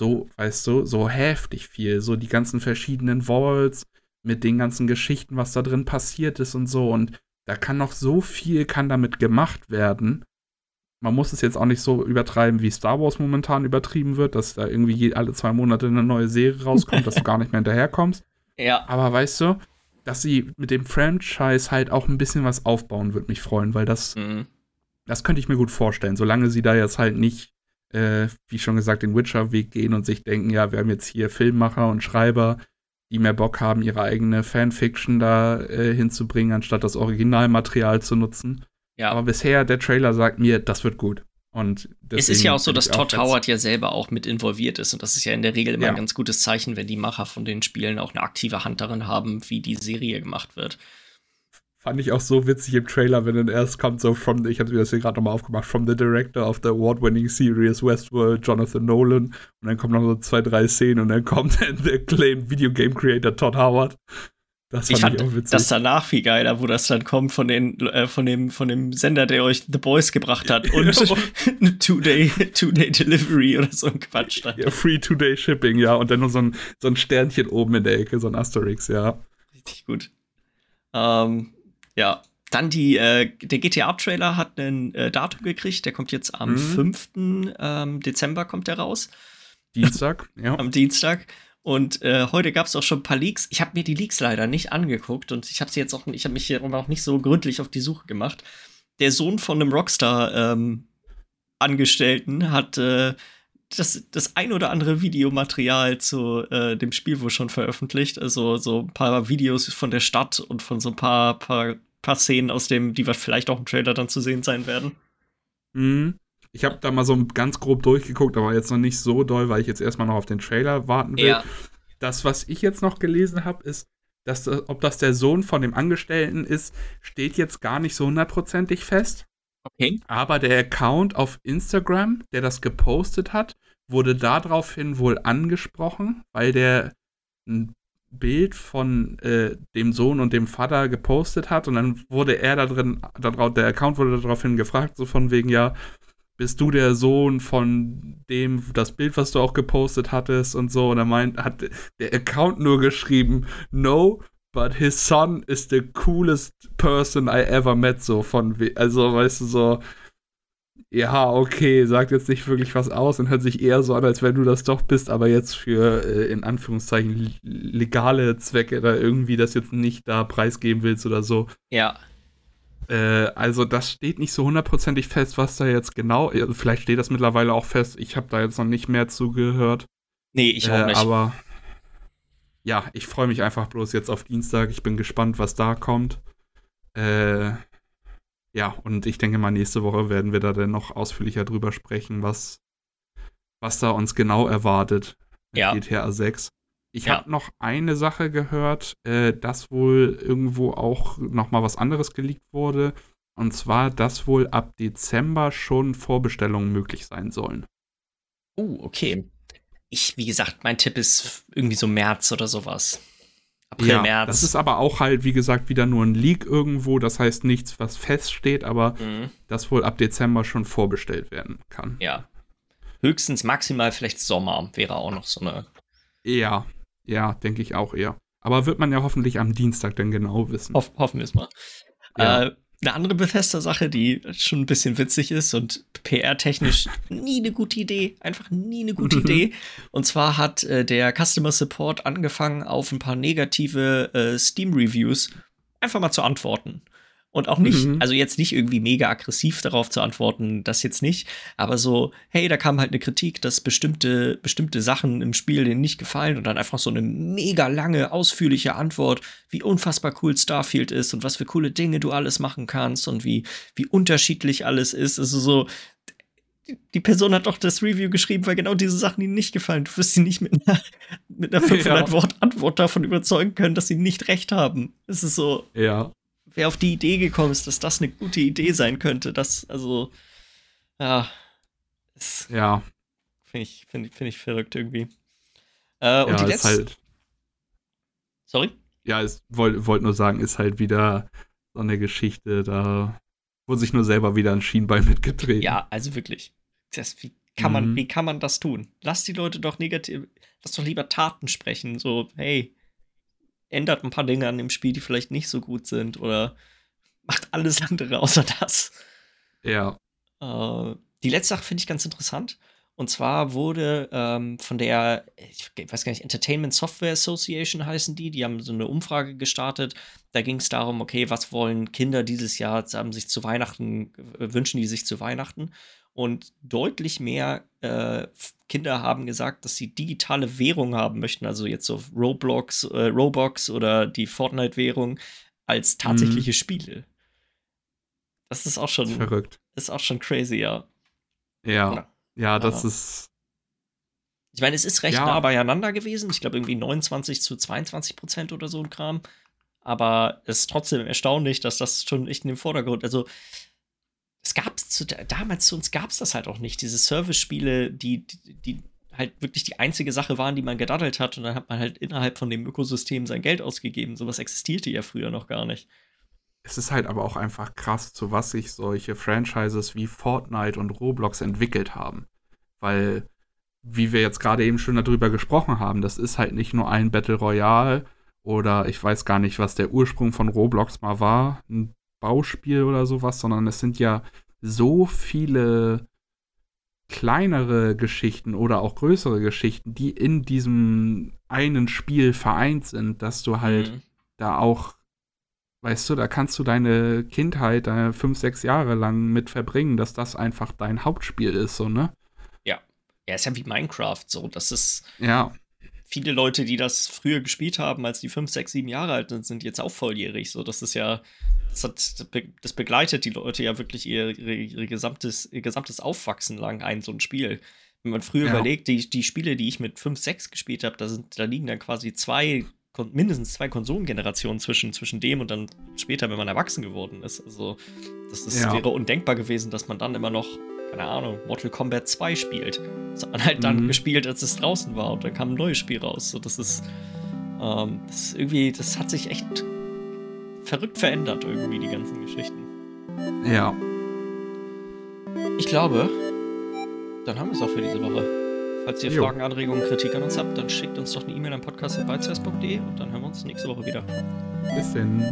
So, weißt du, so heftig viel. So die ganzen verschiedenen Vaults mit den ganzen Geschichten, was da drin passiert ist und so. Und da kann noch so viel, kann damit gemacht werden. Man muss es jetzt auch nicht so übertreiben, wie Star Wars momentan übertrieben wird, dass da irgendwie alle zwei Monate eine neue Serie rauskommt, dass du gar nicht mehr hinterherkommst. Ja. Aber weißt du, dass sie mit dem Franchise halt auch ein bisschen was aufbauen, würde mich freuen, weil das, mhm. das könnte ich mir gut vorstellen, solange sie da jetzt halt nicht, äh, wie schon gesagt, den Witcher-Weg gehen und sich denken, ja, wir haben jetzt hier Filmmacher und Schreiber, die mehr Bock haben, ihre eigene Fanfiction da äh, hinzubringen, anstatt das Originalmaterial zu nutzen. Ja. Aber bisher, der Trailer sagt mir, das wird gut. Und es ist ja auch so, dass Todd Howard ja selber auch mit involviert ist. Und das ist ja in der Regel immer ja. ein ganz gutes Zeichen, wenn die Macher von den Spielen auch eine aktive Hand darin haben, wie die Serie gemacht wird. Fand ich auch so witzig im Trailer, wenn dann erst kommt, so from, ich hatte mir das hier gerade nochmal aufgemacht, from the director of the award-winning series Westworld, Jonathan Nolan. Und dann kommen noch so zwei, drei Szenen und dann kommt der acclaimed Video Game Creator Todd Howard. Das fand ich fand ich auch witzig. das danach viel geiler, wo das dann kommt von, den, äh, von, dem, von dem Sender, der euch The Boys gebracht hat und Two-Day Two -Day Delivery oder so ein Quatsch. Dann. Ja, Free Two-Day Shipping, ja. Und dann nur so ein, so ein Sternchen oben in der Ecke, so ein Asterix, ja. Richtig gut. Ähm, ja, dann die, äh, der GTA-Trailer hat ein äh, Datum gekriegt, der kommt jetzt am mhm. 5. Ähm, Dezember kommt der raus. Dienstag, ja. am Dienstag. Und äh, heute gab es auch schon ein paar Leaks. Ich habe mir die Leaks leider nicht angeguckt und ich habe sie jetzt auch, ich habe mich hier auch nicht so gründlich auf die Suche gemacht. Der Sohn von einem Rockstar-Angestellten ähm, hat äh, das, das ein oder andere Videomaterial zu äh, dem Spiel wohl schon veröffentlicht. Also so ein paar Videos von der Stadt und von so ein paar, paar, paar Szenen aus dem, die vielleicht auch im Trailer dann zu sehen sein werden. Mhm. Ich habe da mal so ganz grob durchgeguckt, aber jetzt noch nicht so doll, weil ich jetzt erstmal noch auf den Trailer warten will. Ja. Das, was ich jetzt noch gelesen habe, ist, dass das, ob das der Sohn von dem Angestellten ist, steht jetzt gar nicht so hundertprozentig fest. Okay. Aber der Account auf Instagram, der das gepostet hat, wurde daraufhin wohl angesprochen, weil der ein Bild von äh, dem Sohn und dem Vater gepostet hat und dann wurde er da drin, der Account wurde daraufhin gefragt, so von wegen, ja, bist du der Sohn von dem, das Bild, was du auch gepostet hattest und so. Und er meint, hat der Account nur geschrieben, no, but his son is the coolest person I ever met, so von, also weißt du, so, ja, okay, sagt jetzt nicht wirklich was aus und hört sich eher so an, als wenn du das doch bist, aber jetzt für, äh, in Anführungszeichen, legale Zwecke oder irgendwie das jetzt nicht da preisgeben willst oder so. Ja. Äh, also das steht nicht so hundertprozentig fest, was da jetzt genau, also vielleicht steht das mittlerweile auch fest. Ich habe da jetzt noch nicht mehr zugehört. Nee, ich auch äh, nicht. Aber ja, ich freue mich einfach bloß jetzt auf Dienstag. Ich bin gespannt, was da kommt. Äh, ja, und ich denke mal, nächste Woche werden wir da dann noch ausführlicher drüber sprechen, was, was da uns genau erwartet. Ja. GTA 6. Ich ja. habe noch eine Sache gehört, äh, dass wohl irgendwo auch noch mal was anderes geleakt wurde. Und zwar, dass wohl ab Dezember schon Vorbestellungen möglich sein sollen. Oh, uh, okay. Ich, wie gesagt, mein Tipp ist irgendwie so März oder sowas. April, ja, März. Das ist aber auch halt, wie gesagt, wieder nur ein Leak irgendwo. Das heißt nichts, was feststeht, aber mhm. das wohl ab Dezember schon vorbestellt werden kann. Ja. Höchstens maximal vielleicht Sommer wäre auch noch so eine. Ja, ja, denke ich auch eher. Aber wird man ja hoffentlich am Dienstag dann genau wissen. Hoff, hoffen wir es mal. Ja. Äh, eine andere Bethesda-Sache, die schon ein bisschen witzig ist und PR-technisch nie eine gute Idee, einfach nie eine gute Idee. Und zwar hat äh, der Customer Support angefangen, auf ein paar negative äh, Steam-Reviews einfach mal zu antworten. Und auch nicht, mhm. also jetzt nicht irgendwie mega aggressiv darauf zu antworten, das jetzt nicht, aber so, hey, da kam halt eine Kritik, dass bestimmte, bestimmte Sachen im Spiel denen nicht gefallen und dann einfach so eine mega lange, ausführliche Antwort, wie unfassbar cool Starfield ist und was für coole Dinge du alles machen kannst und wie, wie unterschiedlich alles ist. Also so, die Person hat doch das Review geschrieben, weil genau diese Sachen ihnen nicht gefallen. Du wirst sie nicht mit einer, mit einer 500-Wort-Antwort davon überzeugen können, dass sie nicht recht haben. Es ist so. Ja wer auf die Idee gekommen ist, dass das eine gute Idee sein könnte. Das, also, ja. ja. Finde ich, find, find ich verrückt irgendwie. Äh, und ja, die letzte. Halt Sorry? ja, ich wollte wollt nur sagen, ist halt wieder so eine Geschichte, da wurde sich nur selber wieder ein Schienbein mitgetreten. Ja, also wirklich. Das, wie, kann man, Mhm. wie kann man das tun? Lass die Leute doch negativ, lass doch lieber Taten sprechen. So, hey, ändert ein paar Dinge an dem Spiel, die vielleicht nicht so gut sind oder macht alles andere außer das. Ja. Äh, die letzte Sache finde ich ganz interessant. Und zwar wurde ähm, von der, ich weiß gar nicht, Entertainment Software Association heißen die, die haben so eine Umfrage gestartet. Da ging es darum, okay, was wollen Kinder dieses Jahr, haben sich zu Weihnachten, wünschen die sich zu Weihnachten? Und deutlich mehr äh, Kinder haben gesagt, dass sie digitale Währung haben möchten, also jetzt so Roblox, äh, Roblox oder die Fortnite-Währung, als tatsächliche Spiele. Das ist auch schon, Verrückt. ist auch schon crazy, ja. Ja. Ja. Ja, das Ja. ist. Ich meine, es ist recht Ja. nah beieinander gewesen. Ich glaube, irgendwie 29 zu 22 Prozent oder so ein Kram. Aber es ist trotzdem erstaunlich, dass das schon echt in den Vordergrund. Also, es gab es damals zu uns gab es das halt auch nicht. Diese Service-Spiele, die, die, die halt wirklich die einzige Sache waren, die man gedaddelt hat. Und dann hat man halt innerhalb von dem Ökosystem sein Geld ausgegeben. Sowas existierte ja früher noch gar nicht. Es ist halt aber auch einfach krass, zu was sich solche Franchises wie Fortnite und Roblox entwickelt haben. Weil, wie wir jetzt gerade eben schon darüber gesprochen haben, das ist halt nicht nur ein Battle Royale oder ich weiß gar nicht, was der Ursprung von Roblox mal war, ein Bauspiel oder sowas, sondern es sind ja so viele kleinere Geschichten oder auch größere Geschichten, die in diesem einen Spiel vereint sind, dass du halt Mhm. da auch, weißt du, da kannst du deine Kindheit, deine fünf, sechs Jahre lang mit verbringen, dass das einfach dein Hauptspiel ist, so, ne? Ja, ist ja wie Minecraft so. Das ist. Ja, viele Leute, die das früher gespielt haben, als die 5, 6, 7 Jahre alt sind, sind jetzt auch volljährig. So, das ist ja, das, hat, das begleitet die Leute ja wirklich ihr, ihre, ihre gesamtes, ihr gesamtes Aufwachsen lang ein, so ein Spiel. Wenn man früher Ja. überlegt, die, die Spiele, die ich mit 5, 6 gespielt habe, da, sind, da liegen dann quasi zwei, mindestens zwei Konsolengenerationen zwischen, zwischen dem und dann später, wenn man erwachsen geworden ist. Also, das ist, Ja. wäre undenkbar gewesen, dass man dann immer noch, keine Ahnung, Mortal Kombat 2 spielt. Das hat man halt dann Mhm. gespielt, als es draußen war und dann kam ein neues Spiel raus. So, das ist, ähm, das ist irgendwie, das hat sich echt verrückt verändert, irgendwie, die ganzen Geschichten. ja. Ich glaube, dann haben wir es auch für diese Woche. Falls ihr Jo. Fragen, Anregungen, Kritik an uns habt, dann schickt uns doch eine E-Mail an podcast.beizers.de und dann hören wir uns nächste Woche wieder. Bis denn.